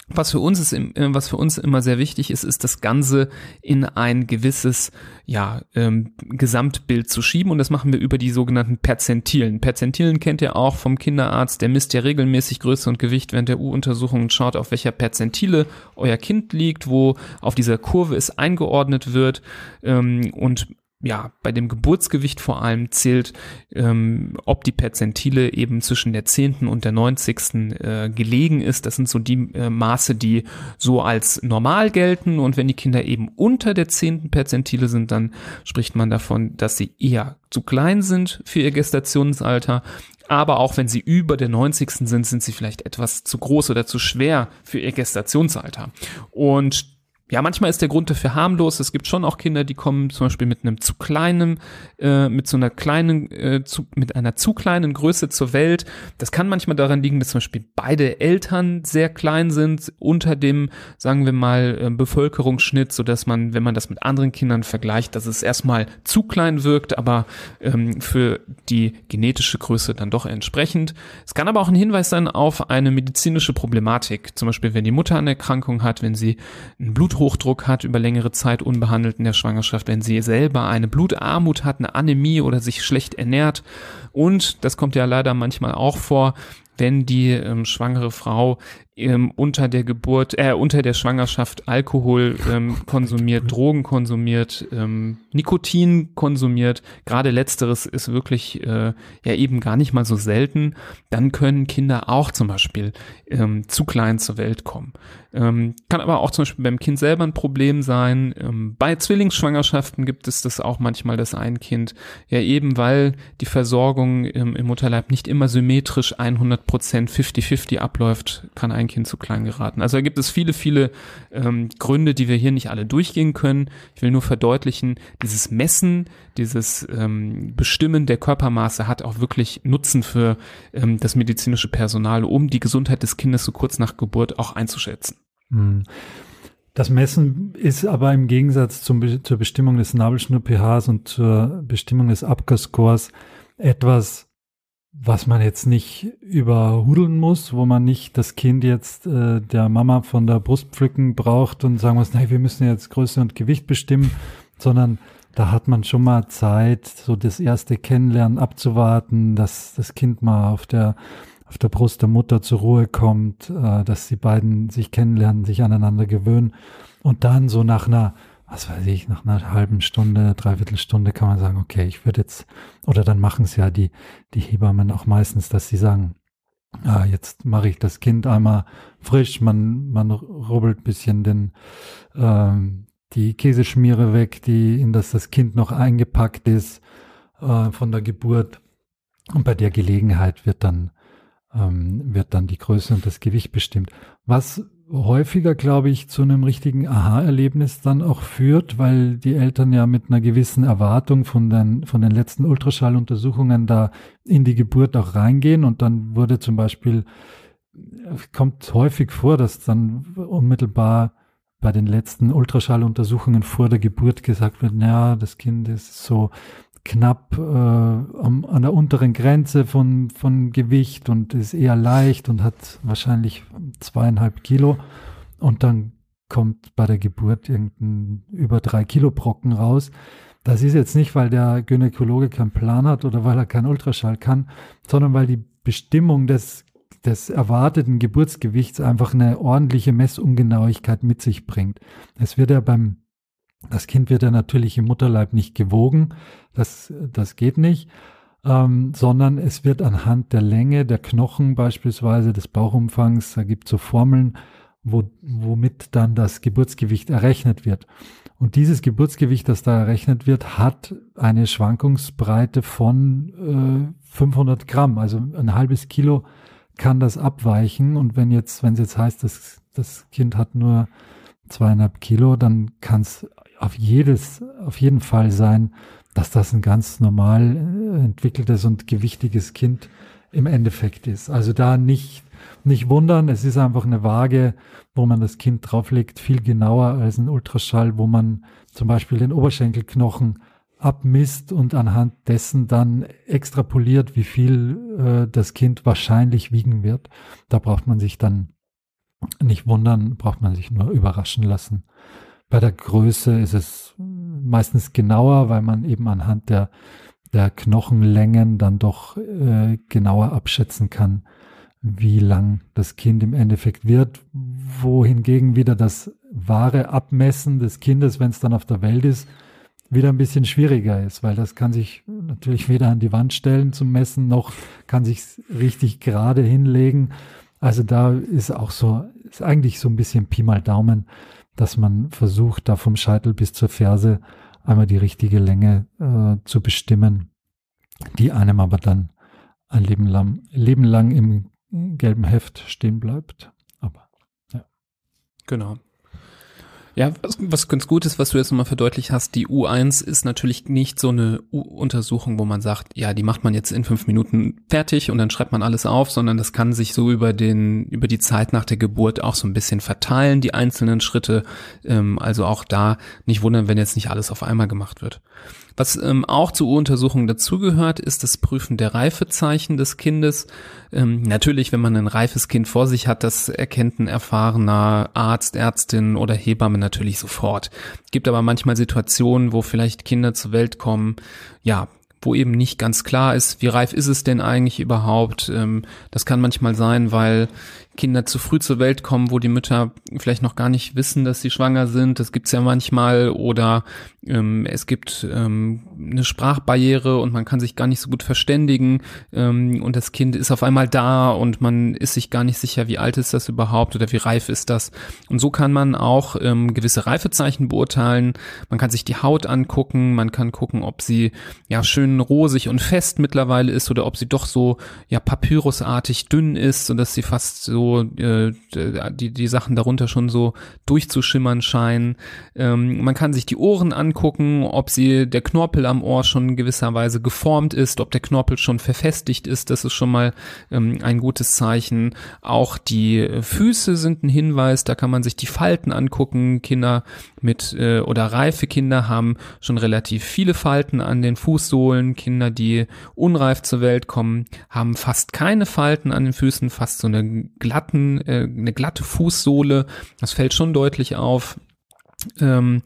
was für uns ist, äh, was für uns immer sehr wichtig ist, ist das Ganze in ein gewisses ja, ähm, Gesamtbild zu schieben und das machen wir über die sogenannten Perzentilen. Perzentilen kennt ihr auch vom Kinderarzt, der misst ja regelmäßig Größe und Gewicht während der U-Untersuchung und schaut, auf welcher Perzentile euer Kind liegt, wo auf dieser Kurve es eingeordnet wird ähm, und ja, bei dem Geburtsgewicht vor allem zählt, ähm, ob die Perzentile eben zwischen der zehnten und der neunzigsten äh, gelegen ist. Das sind so die äh, Maße, die so als normal gelten. Und wenn die Kinder eben unter der zehnten Perzentile sind, dann spricht man davon, dass sie eher zu klein sind für ihr Gestationsalter. Aber auch wenn sie über der 90. sind, sind sie vielleicht etwas zu groß oder zu schwer für ihr Gestationsalter. Und ja, manchmal ist der Grund dafür harmlos. Es gibt schon auch Kinder, die kommen zum Beispiel mit einem zu kleinen, äh, mit so einer kleinen, äh, zu, mit einer zu kleinen Größe zur Welt. Das kann manchmal daran liegen, dass zum Beispiel beide Eltern sehr klein sind, unter dem, sagen wir mal, äh, Bevölkerungsschnitt, so dass man, wenn man das mit anderen Kindern vergleicht, dass es erstmal zu klein wirkt, aber ähm, für die genetische Größe dann doch entsprechend. Es kann aber auch ein Hinweis sein auf eine medizinische Problematik. Zum Beispiel, wenn die Mutter eine Erkrankung hat, wenn sie ein Blut Bluthochdruck hat über längere Zeit unbehandelt in der Schwangerschaft, wenn sie selber eine Blutarmut hat, eine Anämie oder sich schlecht ernährt. Und, das kommt ja leider manchmal auch vor, wenn die ähm, schwangere Frau ähm, unter der Geburt, äh, unter der Schwangerschaft Alkohol ähm, konsumiert, Drogen konsumiert, ähm, Nikotin konsumiert, gerade letzteres ist wirklich äh, ja eben gar nicht mal so selten, dann können Kinder auch zum Beispiel ähm, zu klein zur Welt kommen. Ähm, kann aber auch zum Beispiel beim Kind selber ein Problem sein. Ähm, bei Zwillingsschwangerschaften gibt es das auch manchmal, dass ein Kind ja eben, weil die Versorgung ähm, im Mutterleib nicht immer symmetrisch 100 Prozent 50-50 abläuft, kann ein Kind zu klein geraten. Also da gibt es viele, viele ähm, Gründe, die wir hier nicht alle durchgehen können. Ich will nur verdeutlichen, dieses Messen, dieses ähm, Bestimmen der Körpermaße hat auch wirklich Nutzen für ähm, das medizinische Personal, um die Gesundheit des Kindes so kurz nach Geburt auch einzuschätzen. Hm. Das Messen ist aber im Gegensatz zum, zur Bestimmung des Nabelschnur-pHs und zur Bestimmung des Apgar-Scores etwas was man jetzt nicht überhudeln muss, wo man nicht das Kind jetzt äh, der Mama von der Brust pflücken braucht und sagen muss, nein, wir müssen jetzt Größe und Gewicht bestimmen, sondern da hat man schon mal Zeit, so das erste Kennenlernen abzuwarten, dass das Kind mal auf der auf der Brust der Mutter zur Ruhe kommt, äh, dass die beiden sich kennenlernen, sich aneinander gewöhnen und dann so nach einer was weiß ich, nach einer halben Stunde, dreiviertel Stunde kann man sagen, okay, ich würde jetzt, oder dann machen es ja die, die Hebammen auch meistens, dass sie sagen, ah, jetzt mache ich das Kind einmal frisch, man, man rubbelt bisschen den, ähm, die Käseschmiere weg, die, in das das Kind noch eingepackt ist äh, von der Geburt. Und bei der Gelegenheit wird dann, ähm, wird dann die Größe und das Gewicht bestimmt. Was häufiger, glaube ich, zu einem richtigen Aha-Erlebnis dann auch führt, weil die Eltern ja mit einer gewissen Erwartung von den, von den letzten Ultraschalluntersuchungen da in die Geburt auch reingehen. Und dann wurde zum Beispiel, kommt häufig vor, dass dann unmittelbar bei den letzten Ultraschalluntersuchungen vor der Geburt gesagt wird, naja, das Kind ist so knapp äh, am, an der unteren Grenze von, von Gewicht und ist eher leicht und hat wahrscheinlich zweieinhalb Kilo. Und dann kommt bei der Geburt irgendein über drei Kilo Brocken raus. Das ist jetzt nicht, weil der Gynäkologe keinen Plan hat oder weil er keinen Ultraschall kann, sondern weil die Bestimmung des, des erwarteten Geburtsgewichts einfach eine ordentliche Messungenauigkeit mit sich bringt. Es wird ja beim das Kind wird ja natürlich im Mutterleib nicht gewogen, das, das geht nicht, ähm, sondern es wird anhand der Länge der Knochen beispielsweise des Bauchumfangs, da gibt es so Formeln, wo, womit dann das Geburtsgewicht errechnet wird. Und dieses Geburtsgewicht, das da errechnet wird, hat eine Schwankungsbreite von äh, 500 Gramm, also ein halbes Kilo kann das abweichen. Und wenn jetzt, wenn es jetzt heißt, dass das Kind hat nur zweieinhalb Kilo, dann kann es auf jedes, auf jeden Fall sein, dass das ein ganz normal äh, entwickeltes und gewichtiges Kind im Endeffekt ist. Also da nicht, nicht wundern, es ist einfach eine Waage, wo man das Kind drauflegt, viel genauer als ein Ultraschall, wo man zum Beispiel den Oberschenkelknochen abmisst und anhand dessen dann extrapoliert, wie viel äh, das Kind wahrscheinlich wiegen wird. Da braucht man sich dann nicht wundern, braucht man sich nur überraschen lassen. Bei der Größe ist es meistens genauer, weil man eben anhand der, der Knochenlängen dann doch äh, genauer abschätzen kann, wie lang das Kind im Endeffekt wird, wohingegen wieder das wahre Abmessen des Kindes, wenn es dann auf der Welt ist, wieder ein bisschen schwieriger ist, weil das kann sich natürlich weder an die Wand stellen zum Messen, noch kann sich richtig gerade hinlegen. Also da ist auch so, ist eigentlich so ein bisschen Pi mal Daumen dass man versucht, da vom Scheitel bis zur Ferse einmal die richtige Länge äh, zu bestimmen, die einem aber dann ein Leben lang, Leben lang im gelben Heft stehen bleibt. Aber ja. Genau. Ja, was, was ganz gut ist, was du jetzt nochmal verdeutlicht hast, die U1 ist natürlich nicht so eine U-Untersuchung, wo man sagt, ja, die macht man jetzt in fünf Minuten fertig und dann schreibt man alles auf, sondern das kann sich so über den, über die Zeit nach der Geburt auch so ein bisschen verteilen, die einzelnen Schritte. Ähm, also auch da nicht wundern, wenn jetzt nicht alles auf einmal gemacht wird. Was ähm, auch zur Untersuchung dazugehört, ist das Prüfen der Reifezeichen des Kindes. Ähm, natürlich, wenn man ein reifes Kind vor sich hat, das erkennt ein erfahrener Arzt, Ärztin oder Hebamme natürlich sofort. Gibt aber manchmal Situationen, wo vielleicht Kinder zur Welt kommen, ja, wo eben nicht ganz klar ist, wie reif ist es denn eigentlich überhaupt. Ähm, das kann manchmal sein, weil Kinder zu früh zur Welt kommen, wo die Mütter vielleicht noch gar nicht wissen, dass sie schwanger sind. Das gibt's ja manchmal. Oder ähm, es gibt ähm, eine Sprachbarriere und man kann sich gar nicht so gut verständigen. Ähm, und das Kind ist auf einmal da und man ist sich gar nicht sicher, wie alt ist das überhaupt oder wie reif ist das. Und so kann man auch ähm, gewisse Reifezeichen beurteilen. Man kann sich die Haut angucken. Man kann gucken, ob sie ja schön rosig und fest mittlerweile ist oder ob sie doch so ja papyrusartig dünn ist und dass sie fast so äh, die, die Sachen darunter schon so durchzuschimmern scheinen. Ähm, man kann sich die Ohren angucken, ob sie der Knorpel am Ohr schon in gewisser Weise geformt ist, ob der Knorpel schon verfestigt ist. Das ist schon mal ähm, ein gutes Zeichen. Auch die Füße sind ein Hinweis, da kann man sich die Falten angucken. Kinder mit äh, oder reife Kinder haben schon relativ viele Falten an den Fußsohlen Kinder, die unreif zur Welt kommen, haben fast keine Falten an den Füßen, fast so eine glatten, äh, eine glatte Fußsohle. Das fällt schon deutlich auf. Ähm,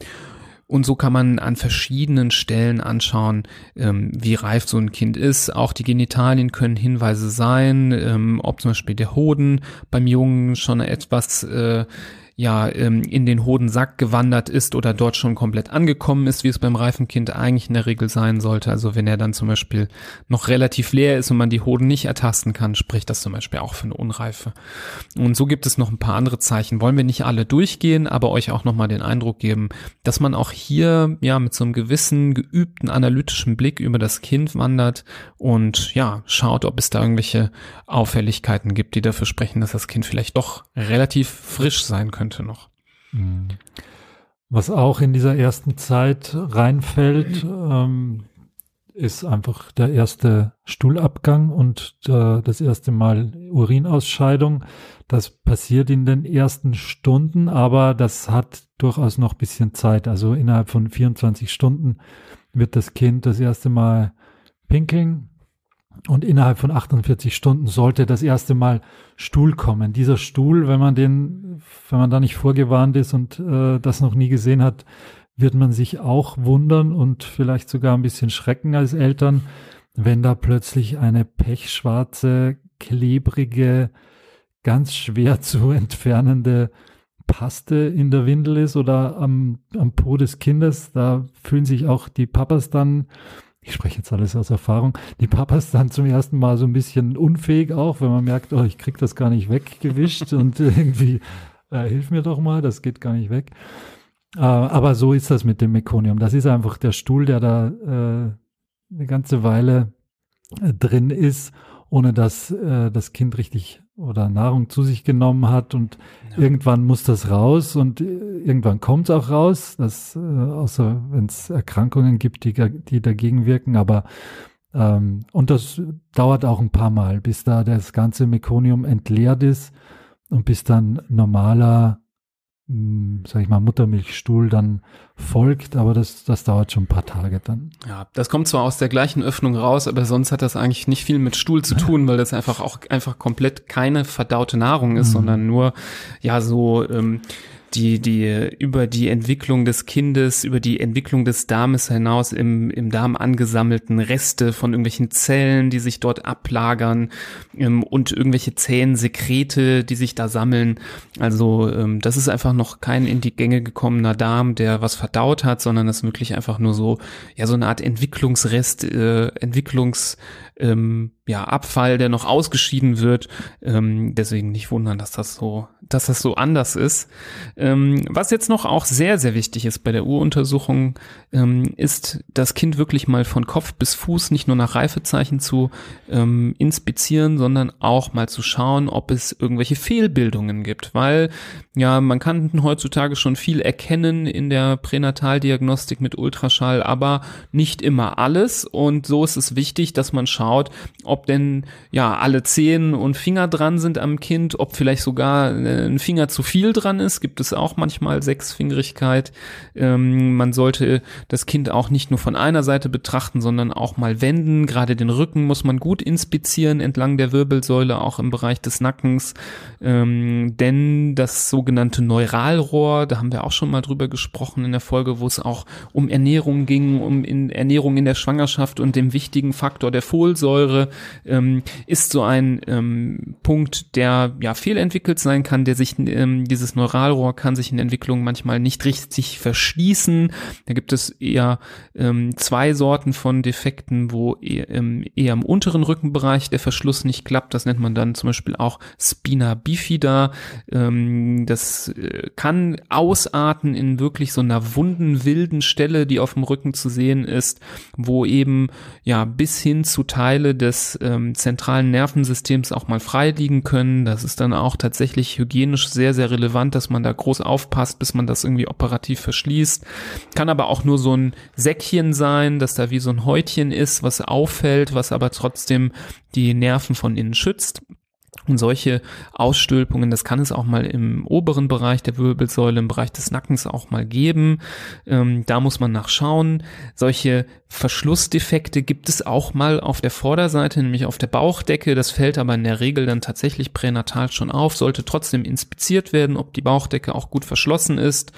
und so kann man an verschiedenen Stellen anschauen, ähm, wie reif so ein Kind ist. Auch die Genitalien können Hinweise sein, ähm, ob zum Beispiel der Hoden beim Jungen schon etwas äh, ja ähm, in den Hodensack gewandert ist oder dort schon komplett angekommen ist, wie es beim reifen Kind eigentlich in der Regel sein sollte. Also wenn er dann zum Beispiel noch relativ leer ist und man die Hoden nicht ertasten kann, spricht das zum Beispiel auch für eine Unreife. Und so gibt es noch ein paar andere Zeichen. Wollen wir nicht alle durchgehen, aber euch auch nochmal den Eindruck geben, dass man auch hier ja mit so einem gewissen geübten analytischen Blick über das Kind wandert und ja schaut, ob es da irgendwelche Auffälligkeiten gibt, die dafür sprechen, dass das Kind vielleicht doch relativ frisch sein könnte könnte noch. Mhm. Was auch in dieser ersten Zeit reinfällt, ähm, ist einfach der erste Stuhlabgang und äh, das erste Mal Urinausscheidung. Das passiert in den ersten Stunden, aber das hat durchaus noch bisschen Zeit. Also innerhalb von 24 Stunden wird das Kind das erste Mal pinkeln und innerhalb von 48 Stunden sollte das erste Mal Stuhl kommen. Dieser Stuhl, wenn man den, wenn man da nicht vorgewarnt ist und äh, das noch nie gesehen hat, wird man sich auch wundern und vielleicht sogar ein bisschen schrecken als Eltern, wenn da plötzlich eine pechschwarze, klebrige, ganz schwer <laughs> zu entfernende Paste in der Windel ist oder am, am Po des Kindes. Da fühlen sich auch die Papas dann ich spreche jetzt alles aus Erfahrung, die Papas dann zum ersten Mal so ein bisschen unfähig auch, wenn man merkt, oh, ich krieg das gar nicht weggewischt <laughs> und irgendwie, äh, hilf mir doch mal, das geht gar nicht weg. Äh, aber so ist das mit dem Mekonium. Das ist einfach der Stuhl, der da äh, eine ganze Weile äh, drin ist, ohne dass äh, das Kind richtig oder Nahrung zu sich genommen hat und ja. irgendwann muss das raus und äh, irgendwann kommt es auch raus, das, äh, außer wenn es Erkrankungen gibt, die, die dagegen wirken, aber ähm, und das dauert auch ein paar Mal, bis da das ganze Mekonium entleert ist und bis dann normaler sag ich mal, Muttermilchstuhl dann folgt, aber das, das dauert schon ein paar Tage dann. Ja, das kommt zwar aus der gleichen Öffnung raus, aber sonst hat das eigentlich nicht viel mit Stuhl zu tun, weil das einfach auch einfach komplett keine verdaute Nahrung ist, mhm. sondern nur ja so ähm, die, die über die Entwicklung des Kindes, über die Entwicklung des Darmes hinaus im, im Darm angesammelten Reste von irgendwelchen Zellen, die sich dort ablagern ähm, und irgendwelche zähen Sekrete, die sich da sammeln. Also ähm, das ist einfach noch kein in die Gänge gekommener Darm, der was verdaut hat, sondern das ist wirklich einfach nur so, ja, so eine Art Entwicklungsrest, äh, Entwicklungs ähm, ja, Abfall, der noch ausgeschieden wird. Ähm, deswegen nicht wundern, dass das so, dass das so anders ist. Ähm, was jetzt noch auch sehr, sehr wichtig ist bei der Uruntersuchung, ähm, ist das Kind wirklich mal von Kopf bis Fuß nicht nur nach Reifezeichen zu ähm, inspizieren, sondern auch mal zu schauen, ob es irgendwelche Fehlbildungen gibt. Weil ja, man kann heutzutage schon viel erkennen in der Pränataldiagnostik mit Ultraschall, aber nicht immer alles. Und so ist es wichtig, dass man schaut, ob denn ja alle Zehen und Finger dran sind am Kind, ob vielleicht sogar äh, ein Finger zu viel dran ist. Gibt es auch manchmal Sechsfingerigkeit. Ähm, man sollte das Kind auch nicht nur von einer Seite betrachten, sondern auch mal wenden. Gerade den Rücken muss man gut inspizieren entlang der Wirbelsäule, auch im Bereich des Nackens. Ähm, denn das so sogenannte Neuralrohr, da haben wir auch schon mal drüber gesprochen in der Folge, wo es auch um Ernährung ging, um in Ernährung in der Schwangerschaft und dem wichtigen Faktor der Folsäure, ähm, ist so ein ähm, Punkt, der ja fehlentwickelt sein kann, der sich, ähm, dieses Neuralrohr kann sich in Entwicklung manchmal nicht richtig verschließen. Da gibt es eher ähm, zwei Sorten von Defekten, wo eher, ähm, eher im unteren Rückenbereich der Verschluss nicht klappt. Das nennt man dann zum Beispiel auch Spina bifida. Ähm, das äh, kann ausarten in wirklich so einer wunden, wilden Stelle, die auf dem Rücken zu sehen ist, wo eben ja bis hin zu Teile des ähm, zentralen Nervensystems auch mal frei können. Das ist dann auch tatsächlich hygienisch sehr, sehr relevant, dass man da groß aufpasst, bis man das irgendwie operativ verschließt. Kann aber auch nur so ein Säckchen sein, dass da wie so ein Häutchen ist, was auffällt, was aber trotzdem die Nerven von innen schützt. Und solche Ausstülpungen, das kann es auch mal im oberen Bereich der Wirbelsäule, im Bereich des Nackens auch mal geben. Ähm, da muss man nachschauen. Solche Verschlussdefekte gibt es auch mal auf der Vorderseite, nämlich auf der Bauchdecke. Das fällt aber in der Regel dann tatsächlich pränatal schon auf, sollte trotzdem inspiziert werden, ob die Bauchdecke auch gut verschlossen ist.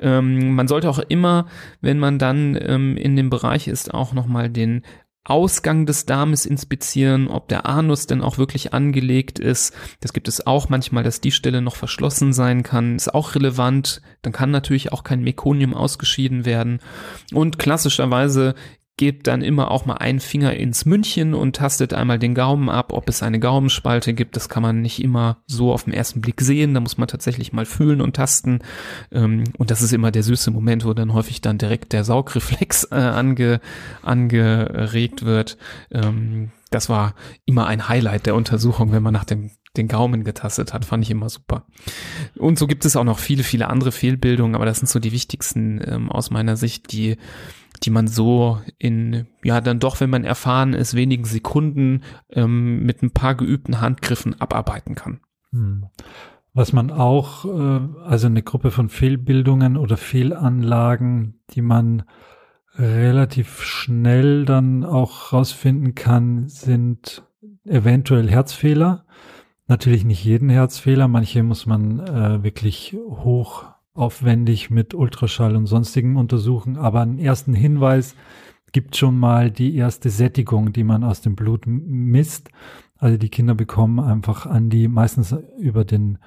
Ähm, man sollte auch immer, wenn man dann ähm, in dem Bereich ist, auch nochmal den Ausgang des Darmes inspizieren, ob der Anus denn auch wirklich angelegt ist. Das gibt es auch manchmal, dass die Stelle noch verschlossen sein kann. Ist auch relevant. Dann kann natürlich auch kein Mekonium ausgeschieden werden. Und klassischerweise gebt dann immer auch mal einen Finger ins Mündchen und tastet einmal den Gaumen ab, ob es eine Gaumenspalte gibt. Das kann man nicht immer so auf den ersten Blick sehen. Da muss man tatsächlich mal fühlen und tasten. Ähm, und das ist immer der süße Moment, wo dann häufig dann direkt der Saugreflex äh, ange, angeregt wird. Ähm, das war immer ein Highlight der Untersuchung, wenn man nach dem den Gaumen getastet hat, fand ich immer super. Und so gibt es auch noch viele, viele andere Fehlbildungen, aber das sind so die wichtigsten ähm, aus meiner Sicht, die die man so in, ja, dann doch, wenn man erfahren ist, wenigen Sekunden ähm, mit ein paar geübten Handgriffen abarbeiten kann. Hm. Was man auch, äh, also eine Gruppe von Fehlbildungen oder Fehlanlagen, die man relativ schnell dann auch rausfinden kann, sind eventuell Herzfehler. Natürlich nicht jeden Herzfehler, manche muss man äh, wirklich hoch aufwendig mit Ultraschall und sonstigen untersuchen, aber einen ersten Hinweis gibt schon mal die erste Sättigung, die man aus dem Blut misst. Also die Kinder bekommen einfach an die, meistens über den,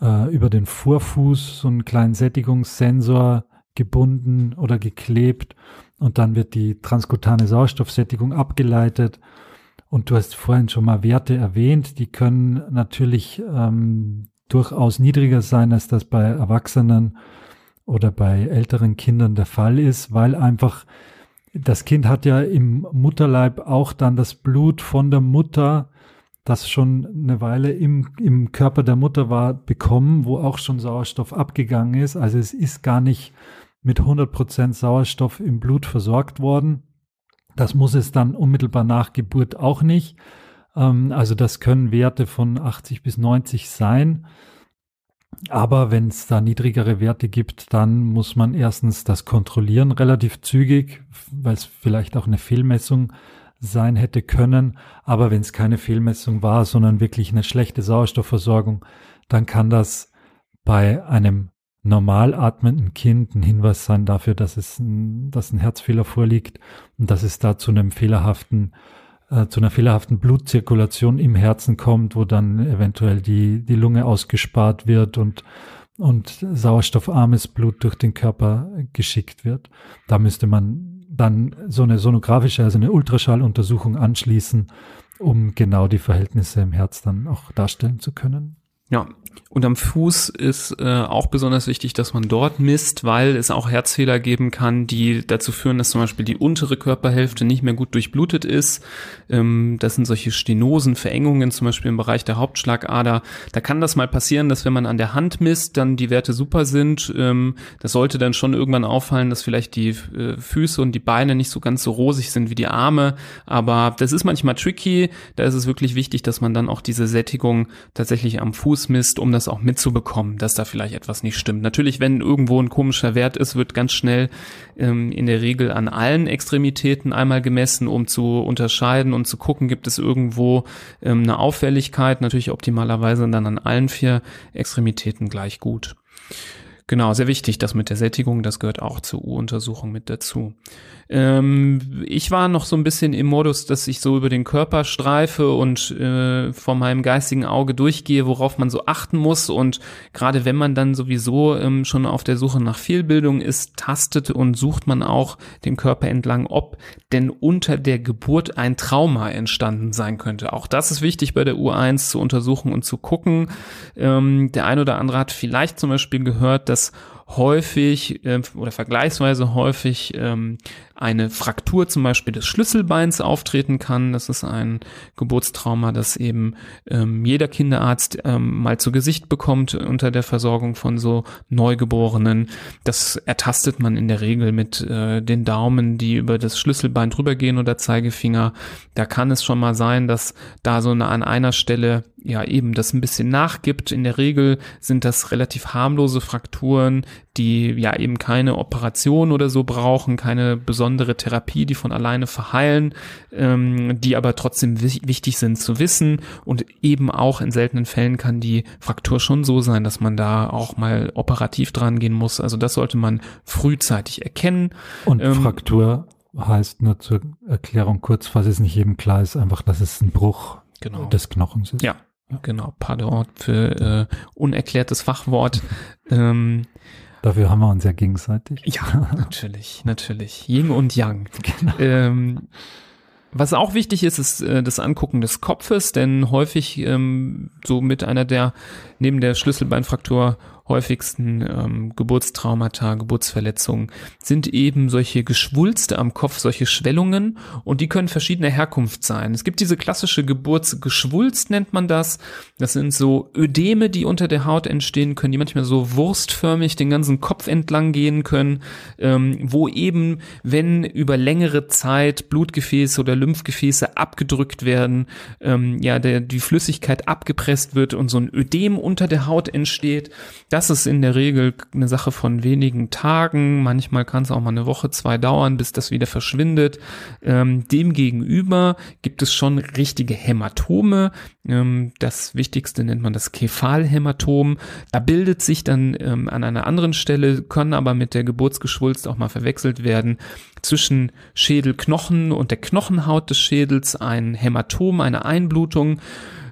äh, über den Vorfuß so einen kleinen Sättigungssensor gebunden oder geklebt und dann wird die transkutane Sauerstoffsättigung abgeleitet. Und du hast vorhin schon mal Werte erwähnt, die können natürlich ähm, durchaus niedriger sein, als das bei Erwachsenen oder bei älteren Kindern der Fall ist, weil einfach das Kind hat ja im Mutterleib auch dann das Blut von der Mutter, das schon eine Weile im, im Körper der Mutter war, bekommen, wo auch schon Sauerstoff abgegangen ist. Also es ist gar nicht mit 100% Sauerstoff im Blut versorgt worden. Das muss es dann unmittelbar nach Geburt auch nicht. Ähm, also das können Werte von 80 bis 90 sein. Aber wenn es da niedrigere Werte gibt, dann muss man erstens das kontrollieren relativ zügig, weil es vielleicht auch eine Fehlmessung sein hätte können. Aber wenn es keine Fehlmessung war, sondern wirklich eine schlechte Sauerstoffversorgung, dann kann das bei einem normal atmenden Kind ein Hinweis sein dafür, dass es ein, dass ein Herzfehler vorliegt und dass es da zu einem fehlerhaften äh, zu einer fehlerhaften Blutzirkulation im Herzen kommt, wo dann eventuell die, die Lunge ausgespart wird und, und sauerstoffarmes Blut durch den Körper geschickt wird. Da müsste man dann so eine sonografische, also eine Ultraschalluntersuchung anschließen, um genau die Verhältnisse im Herz dann auch darstellen zu können. Ja, und am Fuß ist äh, auch besonders wichtig, dass man dort misst, weil es auch Herzfehler geben kann, die dazu führen, dass zum Beispiel die untere Körperhälfte nicht mehr gut durchblutet ist. Ähm, das sind solche Stenosen, Verengungen, zum Beispiel im Bereich der Hauptschlagader. Da kann das mal passieren, dass wenn man an der Hand misst, dann die Werte super sind. Ähm, das sollte dann schon irgendwann auffallen, dass vielleicht die äh, Füße und die Beine nicht so ganz so rosig sind wie die Arme. Aber das ist manchmal tricky. Da ist es wirklich wichtig, dass man dann auch diese Sättigung tatsächlich am Fuß misst, um das auch mitzubekommen, dass da vielleicht etwas nicht stimmt. Natürlich, wenn irgendwo ein komischer Wert ist, wird ganz schnell ähm, in der Regel an allen Extremitäten einmal gemessen, um zu unterscheiden und zu gucken, gibt es irgendwo ähm, eine Auffälligkeit. Natürlich optimalerweise dann an allen vier Extremitäten gleich gut. Genau, sehr wichtig, das mit der Sättigung, das gehört auch zur U-Untersuchung mit dazu. Ähm, ich war noch so ein bisschen im Modus, dass ich so über den Körper streife und äh, vor meinem geistigen Auge durchgehe, worauf man so achten muss. Und gerade wenn man dann sowieso ähm, schon auf der Suche nach Fehlbildung ist, tastet und sucht man auch den Körper entlang, ob denn unter der Geburt ein Trauma entstanden sein könnte. Auch das ist wichtig bei der U1 zu untersuchen und zu gucken. Ähm, der ein oder andere hat vielleicht zum Beispiel gehört, dass das häufig äh, oder vergleichsweise häufig ähm, eine Fraktur zum Beispiel des Schlüsselbeins auftreten kann. Das ist ein Geburtstrauma, das eben ähm, jeder Kinderarzt ähm, mal zu Gesicht bekommt unter der Versorgung von so Neugeborenen. Das ertastet man in der Regel mit äh, den Daumen, die über das Schlüsselbein drüber gehen oder Zeigefinger. Da kann es schon mal sein, dass da so eine, an einer Stelle ja eben das ein bisschen nachgibt. In der Regel sind das relativ harmlose Frakturen, die ja eben keine Operation oder so brauchen, keine besondere Therapie, die von alleine verheilen, ähm, die aber trotzdem wichtig sind zu wissen und eben auch in seltenen Fällen kann die Fraktur schon so sein, dass man da auch mal operativ dran gehen muss. Also das sollte man frühzeitig erkennen. Und ähm, Fraktur heißt nur zur Erklärung kurz, falls es nicht jedem klar ist, einfach, dass es ein Bruch genau. des Knochens ist. Ja, Genau, Pardon für äh, unerklärtes Fachwort. Ähm, Dafür haben wir uns ja gegenseitig. Ja, natürlich, natürlich. Yin und Yang. <laughs> Genau. Ähm, was auch wichtig ist, ist äh, das Angucken des Kopfes, denn häufig ähm, so mit einer der, neben der Schlüsselbeinfraktur häufigsten ähm, Geburtstraumata, Geburtsverletzungen sind eben solche Geschwulste am Kopf, solche Schwellungen und die können verschiedener Herkunft sein. Es gibt diese klassische Geburtsgeschwulst, nennt man das. Das sind so Ödeme, die unter der Haut entstehen können, die manchmal so wurstförmig den ganzen Kopf entlang gehen können, ähm, wo eben, wenn über längere Zeit Blutgefäße oder Lymphgefäße abgedrückt werden, ähm, ja, der, die Flüssigkeit abgepresst wird und so ein Ödem unter der Haut entsteht. Das das ist in der Regel eine Sache von wenigen Tagen. Manchmal kann es auch mal eine Woche, zwei dauern, bis das wieder verschwindet. Ähm, Demgegenüber gibt es schon richtige Hämatome. Ähm, das Wichtigste nennt man das Kephalhämatom. Da bildet sich dann ähm, an einer anderen Stelle, können aber mit der Geburtsgeschwulst auch mal verwechselt werden, zwischen Schädelknochen und der Knochenhaut des Schädels ein Hämatom, eine Einblutung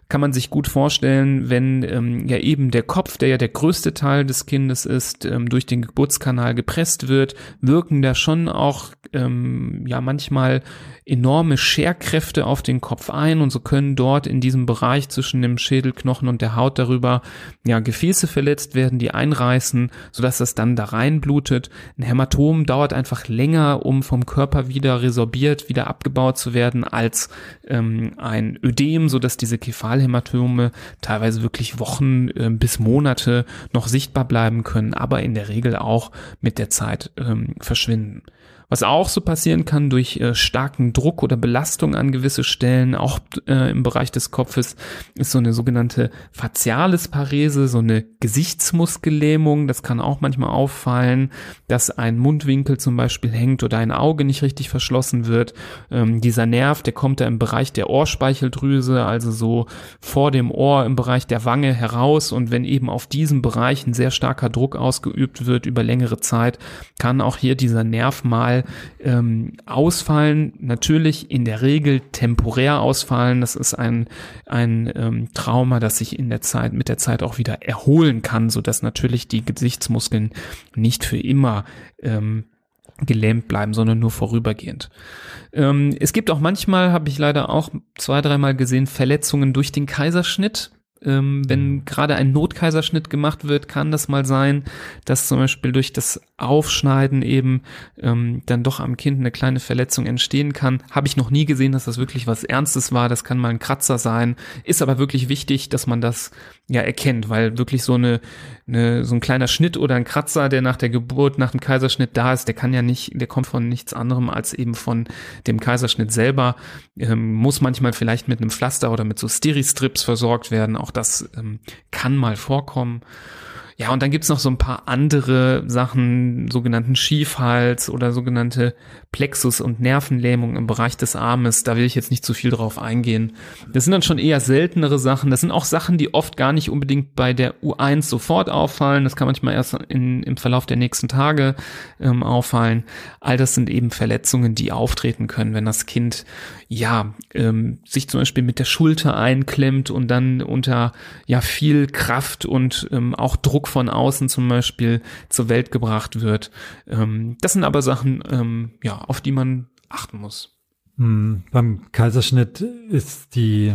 kann man sich gut vorstellen, wenn ähm, ja eben der Kopf, der ja der größte Teil des Kindes ist, ähm, durch den Geburtskanal gepresst wird, wirken da schon auch ähm, ja manchmal enorme Scherkräfte auf den Kopf ein und so können dort in diesem Bereich zwischen dem Schädelknochen und der Haut darüber ja Gefäße verletzt werden, die einreißen, sodass das dann da reinblutet. Ein Hämatom dauert einfach länger, um vom Körper wieder resorbiert, wieder abgebaut zu werden, als ähm, ein Ödem, sodass diese Kephalhämatome teilweise wirklich Wochen äh, bis Monate noch sichtbar bleiben können, aber in der Regel auch mit der Zeit ähm, verschwinden. Was auch so passieren kann durch äh, starken Druck oder Belastung an gewisse Stellen, auch äh, im Bereich des Kopfes, ist so eine sogenannte faciales Parese, so eine Gesichtsmuskellähmung. Das kann auch manchmal auffallen, dass ein Mundwinkel zum Beispiel hängt oder ein Auge nicht richtig verschlossen wird. Ähm, dieser Nerv, der kommt da im Bereich der Ohrspeicheldrüse, also so vor dem Ohr im Bereich der Wange heraus. Und wenn eben auf diesem Bereich ein sehr starker Druck ausgeübt wird über längere Zeit, kann auch hier dieser Nerv mal ähm, ausfallen. Natürlich in der Regel temporär ausfallen. Das ist ein, ein ähm, Trauma, das sich in der Zeit, mit der Zeit auch wieder erholen kann, so dass natürlich die Gesichtsmuskeln nicht für immer ähm, gelähmt bleiben, sondern nur vorübergehend. Ähm, es gibt auch manchmal, habe ich leider auch zwei, dreimal gesehen, Verletzungen durch den Kaiserschnitt. Ähm, wenn mhm. gerade ein Notkaiserschnitt gemacht wird, kann das mal sein, dass zum Beispiel durch das Aufschneiden eben ähm, dann doch am Kind eine kleine Verletzung entstehen kann. Habe ich noch nie gesehen, dass das wirklich was Ernstes war. Das kann mal ein Kratzer sein. Ist aber wirklich wichtig, dass man das ja erkennt, weil wirklich so eine, eine so ein kleiner Schnitt oder ein Kratzer, der nach der Geburt, nach dem Kaiserschnitt da ist, der kann ja nicht, der kommt von nichts anderem als eben von dem Kaiserschnitt selber. Ähm, muss manchmal vielleicht mit einem Pflaster oder mit so Steri-Strips versorgt werden. Auch das ähm, kann mal vorkommen. Ja, und dann gibt's noch so ein paar andere Sachen, sogenannten Schiefhals oder sogenannte Plexus- und Nervenlähmung im Bereich des Armes. Da will ich jetzt nicht zu viel drauf eingehen. Das sind dann schon eher seltenere Sachen. Das sind auch Sachen, die oft gar nicht unbedingt bei der U1 sofort auffallen. Das kann manchmal erst in, im Verlauf der nächsten Tage ähm, auffallen. All das sind eben Verletzungen, die auftreten können, wenn das Kind ja ähm, sich zum Beispiel mit der Schulter einklemmt und dann unter ja viel Kraft und ähm, auch Druck von außen zum Beispiel zur Welt gebracht wird. Ähm, das sind aber Sachen, ähm, ja, auf die man achten muss. Hm, beim Kaiserschnitt ist die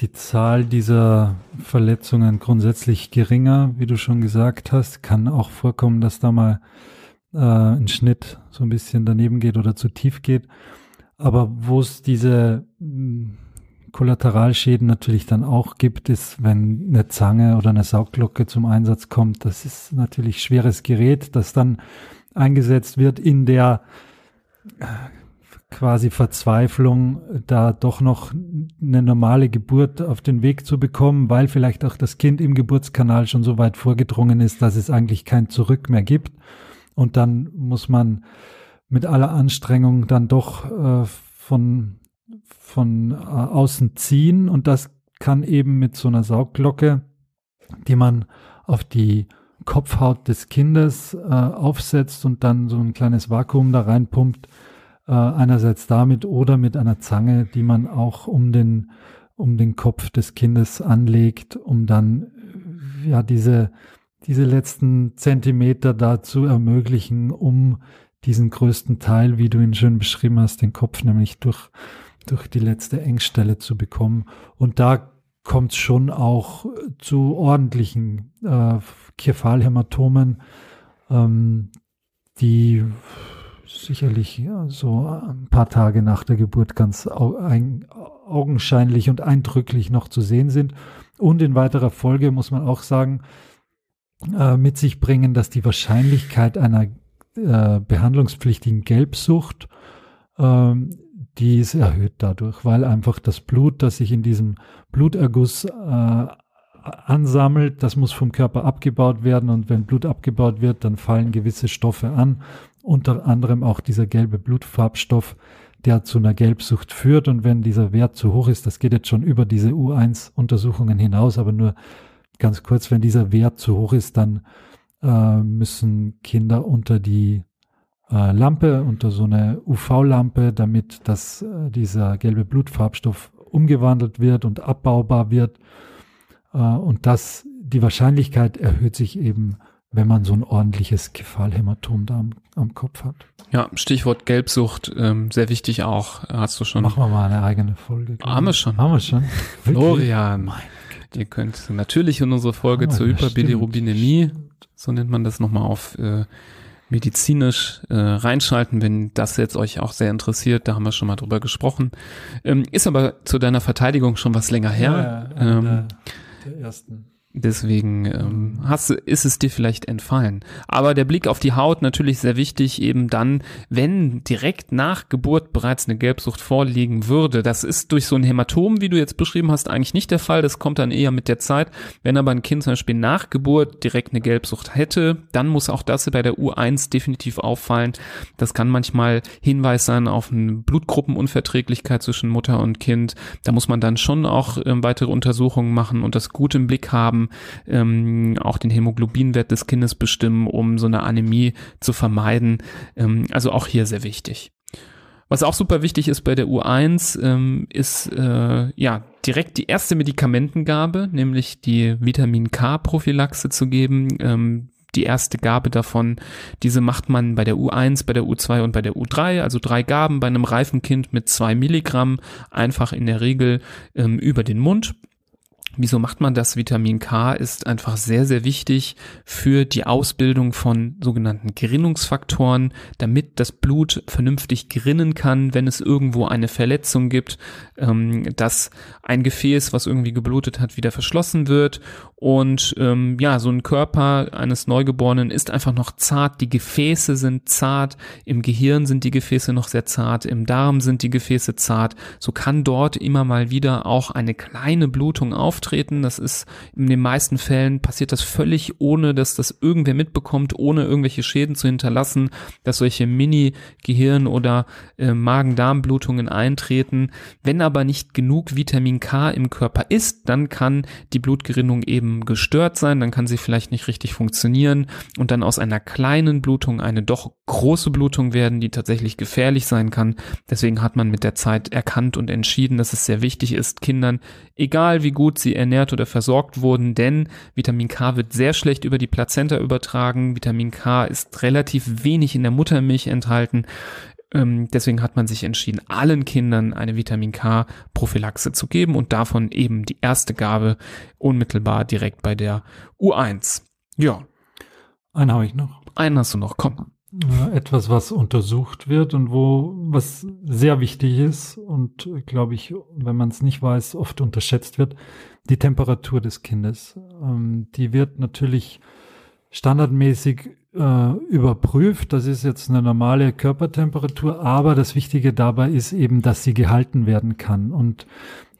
die Zahl dieser Verletzungen grundsätzlich geringer, wie du schon gesagt hast. Kann auch vorkommen, dass da mal äh, ein Schnitt so ein bisschen daneben geht oder zu tief geht. Aber wo es diese mh, Kollateralschäden natürlich dann auch gibt, ist, wenn eine Zange oder eine Saugglocke zum Einsatz kommt. Das ist natürlich schweres Gerät, das dann eingesetzt wird in der äh, quasi Verzweiflung, da doch noch eine normale Geburt auf den Weg zu bekommen, weil vielleicht auch das Kind im Geburtskanal schon so weit vorgedrungen ist, dass es eigentlich kein Zurück mehr gibt. Und dann muss man mit aller Anstrengung dann doch äh, von von äh, außen ziehen. Und das kann eben mit so einer Saugglocke, die man auf die Kopfhaut des Kindes äh, aufsetzt und dann so ein kleines Vakuum da reinpumpt, äh, einerseits damit oder mit einer Zange, die man auch um den um den Kopf des Kindes anlegt, um dann ja diese diese letzten Zentimeter da zu ermöglichen, um diesen größten Teil, wie du ihn schön beschrieben hast, den Kopf nämlich durch durch die letzte Engstelle zu bekommen. Und da kommt es schon auch zu ordentlichen äh, Kephalhämatomen, ähm, die sicherlich so ein paar Tage nach der Geburt ganz au ein, augenscheinlich und eindrücklich noch zu sehen sind. Und in weiterer Folge muss man auch sagen, äh, mit sich bringen, dass die Wahrscheinlichkeit einer äh, behandlungspflichtigen Gelbsucht ähm, die ist erhöht dadurch, weil einfach das Blut, das sich in diesem Bluterguss äh, ansammelt, das muss vom Körper abgebaut werden und wenn Blut abgebaut wird, dann fallen gewisse Stoffe an, unter anderem auch dieser gelbe Blutfarbstoff, der zu einer Gelbsucht führt. Und wenn dieser Wert zu hoch ist, das geht jetzt schon über diese U1-Untersuchungen hinaus, aber nur ganz kurz, wenn dieser Wert zu hoch ist, dann äh, müssen Kinder unter die äh, Lampe, unter so eine UV-Lampe, damit das, äh, dieser gelbe Blutfarbstoff umgewandelt wird und abbaubar wird. Äh, und das, die Wahrscheinlichkeit erhöht sich eben, wenn man so ein ordentliches Kephalhämatom da am, am Kopf hat. Ja, Stichwort Gelbsucht, ähm, sehr wichtig auch. Hast du schon. Machen wir mal eine eigene Folge. Haben wir schon. Haben wir schon. <laughs> Florian, ihr könnt natürlich in unsere Folge zur Hyperbilirubinämie, so nennt man das nochmal auf äh, medizinisch äh, reinschalten, wenn das jetzt euch auch sehr interessiert. Da haben wir schon mal drüber gesprochen. Ähm, ist aber zu deiner Verteidigung schon was länger her. Ja, ja, ähm, der, ersten. Deswegen ähm, hast ist es dir vielleicht entfallen. Aber der Blick auf die Haut natürlich sehr wichtig, eben dann, wenn direkt nach Geburt bereits eine Gelbsucht vorliegen würde. Das ist durch so ein Hämatom, wie du jetzt beschrieben hast, eigentlich nicht der Fall. Das kommt dann eher mit der Zeit. Wenn aber ein Kind zum Beispiel nach Geburt direkt eine Gelbsucht hätte, dann muss auch das bei der U1 definitiv auffallen. Das kann manchmal Hinweis sein auf eine Blutgruppenunverträglichkeit zwischen Mutter und Kind. Da muss man dann schon auch äh, weitere Untersuchungen machen und das gut im Blick haben haben, ähm, auch den Hämoglobinwert des Kindes bestimmen, um so eine Anämie zu vermeiden. Ähm, also auch hier sehr wichtig. Was auch super wichtig ist bei der U1, ähm, ist äh, ja direkt die erste Medikamentengabe, nämlich die Vitamin K-Prophylaxe zu geben. Ähm, die erste Gabe davon, diese macht man bei der U1, bei der U2 und bei der U3, also drei Gaben bei einem reifen Kind mit zwei Milligramm, einfach in der Regel ähm, über den Mund. Wieso macht man das? Vitamin K ist einfach sehr, sehr wichtig für die Ausbildung von sogenannten Gerinnungsfaktoren, damit das Blut vernünftig gerinnen kann, wenn es irgendwo eine Verletzung gibt, ähm, dass ein Gefäß, was irgendwie geblutet hat, wieder verschlossen wird. Und ähm, ja, so ein Körper eines Neugeborenen ist einfach noch zart. Die Gefäße sind zart, im Gehirn sind die Gefäße noch sehr zart, im Darm sind die Gefäße zart. So kann dort immer mal wieder auch eine kleine Blutung auf auftreten. Das ist in den meisten Fällen passiert das völlig ohne, dass das irgendwer mitbekommt, ohne irgendwelche Schäden zu hinterlassen, dass solche Mini-Gehirn- oder äh, Magen-Darm-Blutungen eintreten. Wenn aber nicht genug Vitamin K im Körper ist, dann kann die Blutgerinnung eben gestört sein, dann kann sie vielleicht nicht richtig funktionieren und dann aus einer kleinen Blutung eine doch große Blutung werden, die tatsächlich gefährlich sein kann. Deswegen hat man mit der Zeit erkannt und entschieden, dass es sehr wichtig ist, Kindern, egal wie gut sie ernährt oder versorgt wurden, denn Vitamin K wird sehr schlecht über die Plazenta übertragen. Vitamin K ist relativ wenig in der Muttermilch enthalten Ähm, deswegen hat man sich entschieden, allen Kindern eine Vitamin K-Prophylaxe zu geben und davon eben die erste Gabe unmittelbar direkt bei der U1. Ja. Einen habe ich noch. Einen hast du noch, komm. Etwas, was untersucht wird und wo, was sehr wichtig ist und glaube ich, wenn man es nicht weiß, oft unterschätzt wird, die Temperatur des Kindes. Ähm, die wird natürlich standardmäßig äh, überprüft. Das ist jetzt eine normale Körpertemperatur, aber das Wichtige dabei ist eben, dass sie gehalten werden kann. Und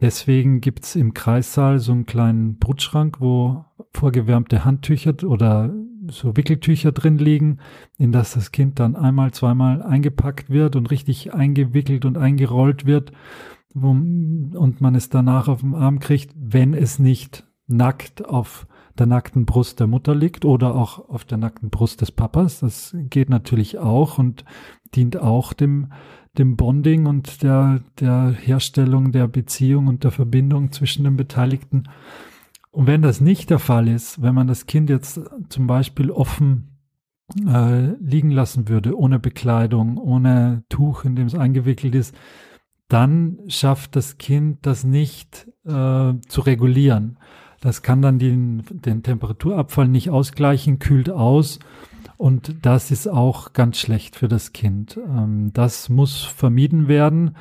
deswegen gibt's im Kreissaal so einen kleinen Brutschrank, wo vorgewärmte Handtücher oder so Wickeltücher drin liegen, in das das Kind dann einmal, zweimal eingepackt wird und richtig eingewickelt und eingerollt wird und man es danach auf dem Arm kriegt, wenn es nicht nackt auf der nackten Brust der Mutter liegt oder auch auf der nackten Brust des Papas. Das geht natürlich auch und dient auch dem, dem Bonding und der, der Herstellung der Beziehung und der Verbindung zwischen den Beteiligten. Und wenn das nicht der Fall ist, wenn man das Kind jetzt zum Beispiel offen äh, liegen lassen würde, ohne Bekleidung, ohne Tuch, in dem es eingewickelt ist, dann schafft das Kind das nicht äh, zu regulieren. Das kann dann den, den Temperaturabfall nicht ausgleichen, kühlt aus und das ist auch ganz schlecht für das Kind. Ähm, das muss vermieden werden.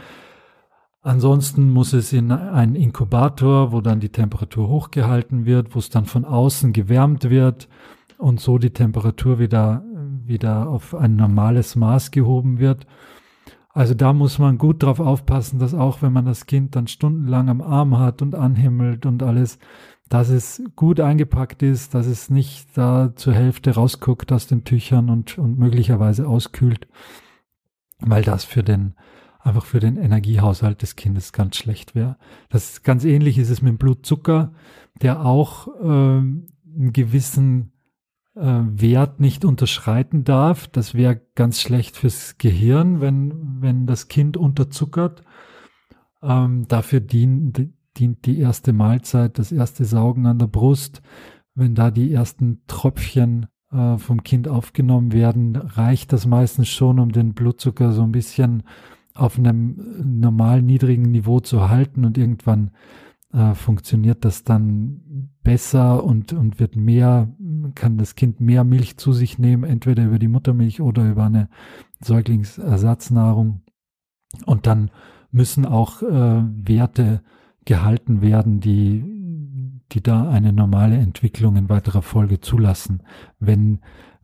Ansonsten muss es in einen Inkubator, wo dann die Temperatur hochgehalten wird, wo es dann von außen gewärmt wird und so die Temperatur wieder, wieder auf ein normales Maß gehoben wird. Also da muss man gut drauf aufpassen, dass auch wenn man das Kind dann stundenlang am Arm hat und anhimmelt und alles, dass es gut eingepackt ist, dass es nicht da zur Hälfte rausguckt aus den Tüchern und, und möglicherweise auskühlt, weil das für den, einfach für den Energiehaushalt des Kindes ganz schlecht wäre. Das ist ganz ähnlich ist es mit dem Blutzucker, der auch äh, einen gewissen äh, Wert nicht unterschreiten darf. Das wäre ganz schlecht fürs Gehirn, wenn, wenn das Kind unterzuckert. Ähm, dafür dienen dient die erste Mahlzeit, das erste Saugen an der Brust. Wenn da die ersten Tröpfchen äh, vom Kind aufgenommen werden, reicht das meistens schon, um den Blutzucker so ein bisschen auf einem normal niedrigen Niveau zu halten und irgendwann äh, funktioniert das dann besser und, und wird mehr, kann das Kind mehr Milch zu sich nehmen, entweder über die Muttermilch oder über eine Säuglingsersatznahrung. Und dann müssen auch äh, Werte gehalten werden, die, die da eine normale Entwicklung in weiterer Folge zulassen. Wenn,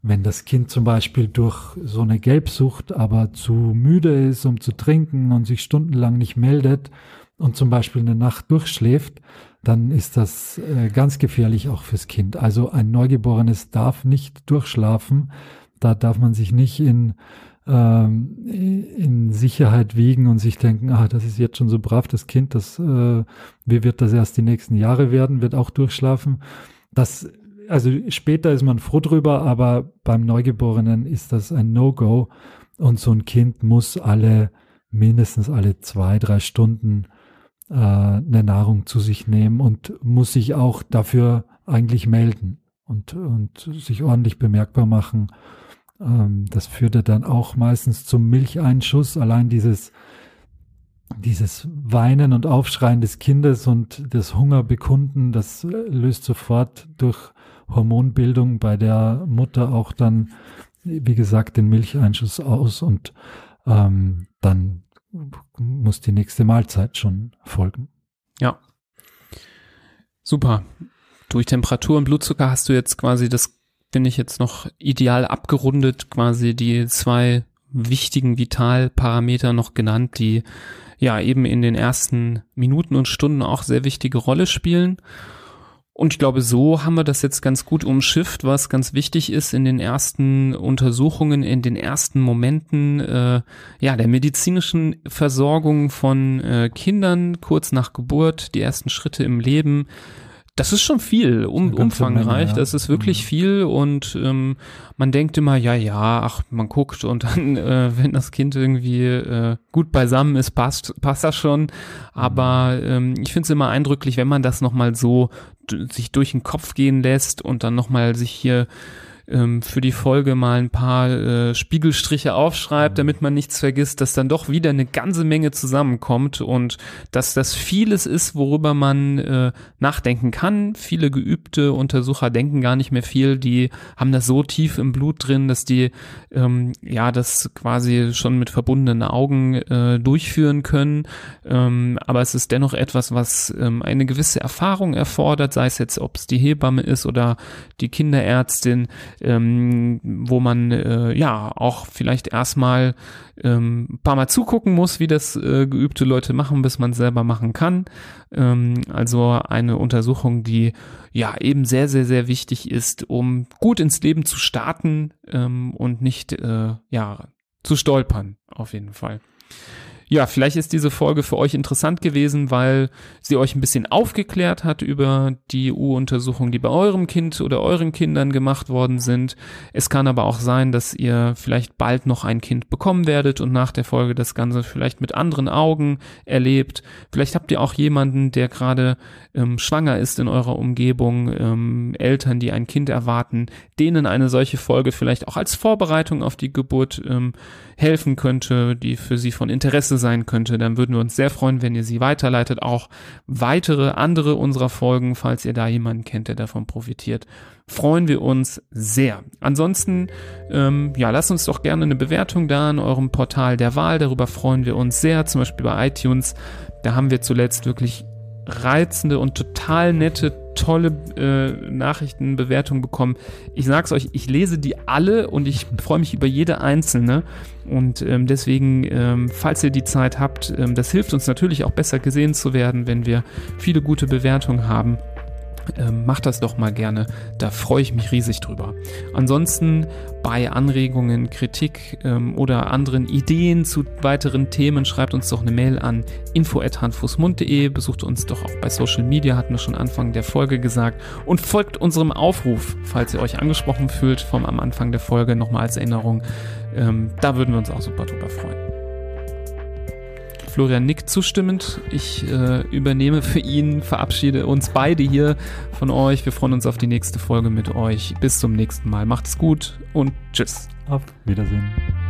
wenn das Kind zum Beispiel durch so eine Gelbsucht aber zu müde ist, um zu trinken und sich stundenlang nicht meldet und zum Beispiel eine Nacht durchschläft, dann ist das äh, ganz gefährlich auch fürs Kind. Also ein Neugeborenes darf nicht durchschlafen. Da darf man sich nicht in ähm, in Sicherheit wiegen und sich denken, ah, das ist jetzt schon so brav, das Kind, das, äh, wie wird das erst die nächsten Jahre werden, wird auch durchschlafen. Das, also später ist man froh drüber, aber beim Neugeborenen ist das ein No-Go und so ein Kind muss alle, mindestens alle zwei, drei Stunden äh, eine Nahrung zu sich nehmen und muss sich auch dafür eigentlich melden und, und sich ordentlich bemerkbar machen ähm, das führte dann auch meistens zum Milcheinschuss. Allein dieses, dieses Weinen und Aufschreien des Kindes und das Hungerbekunden, das löst sofort durch Hormonbildung bei der Mutter auch dann, wie gesagt, den Milcheinschuss aus und ähm, dann muss die nächste Mahlzeit schon folgen. Ja. Super. Durch Temperatur und Blutzucker hast du jetzt quasi das finde ich jetzt noch ideal abgerundet, quasi die zwei wichtigen Vitalparameter noch genannt, die ja eben in den ersten Minuten und Stunden auch sehr wichtige Rolle spielen. Und ich glaube, so haben wir das jetzt ganz gut umschifft, was ganz wichtig ist in den ersten Untersuchungen, in den ersten Momenten äh, ja der medizinischen Versorgung von äh, Kindern kurz nach Geburt, die ersten Schritte im Leben, das ist schon viel, um, umfangreich. Menge, ja. Das ist wirklich mhm. viel und ähm, man denkt immer, ja, ja, ach, man guckt und <laughs> dann, äh, wenn das Kind irgendwie äh, gut beisammen ist, passt, passt das schon. Aber ähm, ich finde es immer eindrücklich, wenn man das nochmal so sich durch den Kopf gehen lässt und dann nochmal sich hier ähm, für die Folge mal ein paar äh, Spiegelstriche aufschreibt, damit man nichts vergisst, dass dann doch wieder eine ganze Menge zusammenkommt und dass das vieles ist, worüber man äh, nachdenken kann. Viele geübte Untersucher denken gar nicht mehr viel, die haben das so tief im Blut drin, dass die ähm, ja das quasi schon mit verbundenen Augen äh, durchführen können. Ähm, aber es ist dennoch etwas, was ähm, eine gewisse Erfahrung erfordert, sei es jetzt, ob es die Hebamme ist oder die Kinderärztin, ähm, wo man äh, ja auch vielleicht erstmal ähm, ein paar Mal zugucken muss, wie das äh, geübte Leute machen, bis man selber machen kann. Ähm, also eine Untersuchung, die ja eben sehr, sehr, sehr wichtig ist, um gut ins Leben zu starten ähm, und nicht äh, ja zu stolpern, auf jeden Fall. Ja, vielleicht ist diese Folge für euch interessant gewesen, weil sie euch ein bisschen aufgeklärt hat über die EU-Untersuchungen, die bei eurem Kind oder euren Kindern gemacht worden sind. Es kann aber auch sein, dass ihr vielleicht bald noch ein Kind bekommen werdet und nach der Folge das Ganze vielleicht mit anderen Augen erlebt. Vielleicht habt ihr auch jemanden, der gerade ähm, schwanger ist in eurer Umgebung, ähm, Eltern, die ein Kind erwarten, denen eine solche Folge vielleicht auch als Vorbereitung auf die Geburt ähm, helfen könnte, die für sie von Interesse sein könnte, dann würden wir uns sehr freuen, wenn ihr sie weiterleitet. Auch weitere andere unserer Folgen, falls ihr da jemanden kennt, der davon profitiert, freuen wir uns sehr. Ansonsten, ähm, ja, lasst uns doch gerne eine Bewertung da in eurem Portal der Wahl. Darüber freuen wir uns sehr. Zum Beispiel bei iTunes. Da haben wir zuletzt wirklich reizende und total nette, tolle äh, Nachrichtenbewertungen bekommen. Ich sag's euch, ich lese die alle und ich freue mich über jede einzelne. Und ähm, deswegen, ähm, falls ihr die Zeit habt, ähm, das hilft uns natürlich auch besser gesehen zu werden, wenn wir viele gute Bewertungen haben ähm, macht das doch mal gerne. Da freue ich mich riesig drüber. Ansonsten bei Anregungen, Kritik ähm, oder anderen Ideen zu weiteren Themen schreibt uns doch eine Mail an info@handfußmund.de. Besucht uns doch auch bei Social Media, hatten wir schon Anfang der Folge gesagt und folgt unserem Aufruf, falls ihr euch angesprochen fühlt vom am Anfang der Folge nochmal als Erinnerung. Ähm, da würden wir uns auch super drüber freuen. Florian nickt zustimmend. Ich äh, übernehme für ihn, verabschiede uns beide hier von euch. Wir freuen uns auf die nächste Folge mit euch. Bis zum nächsten Mal. Macht's gut und tschüss. Auf Wiedersehen.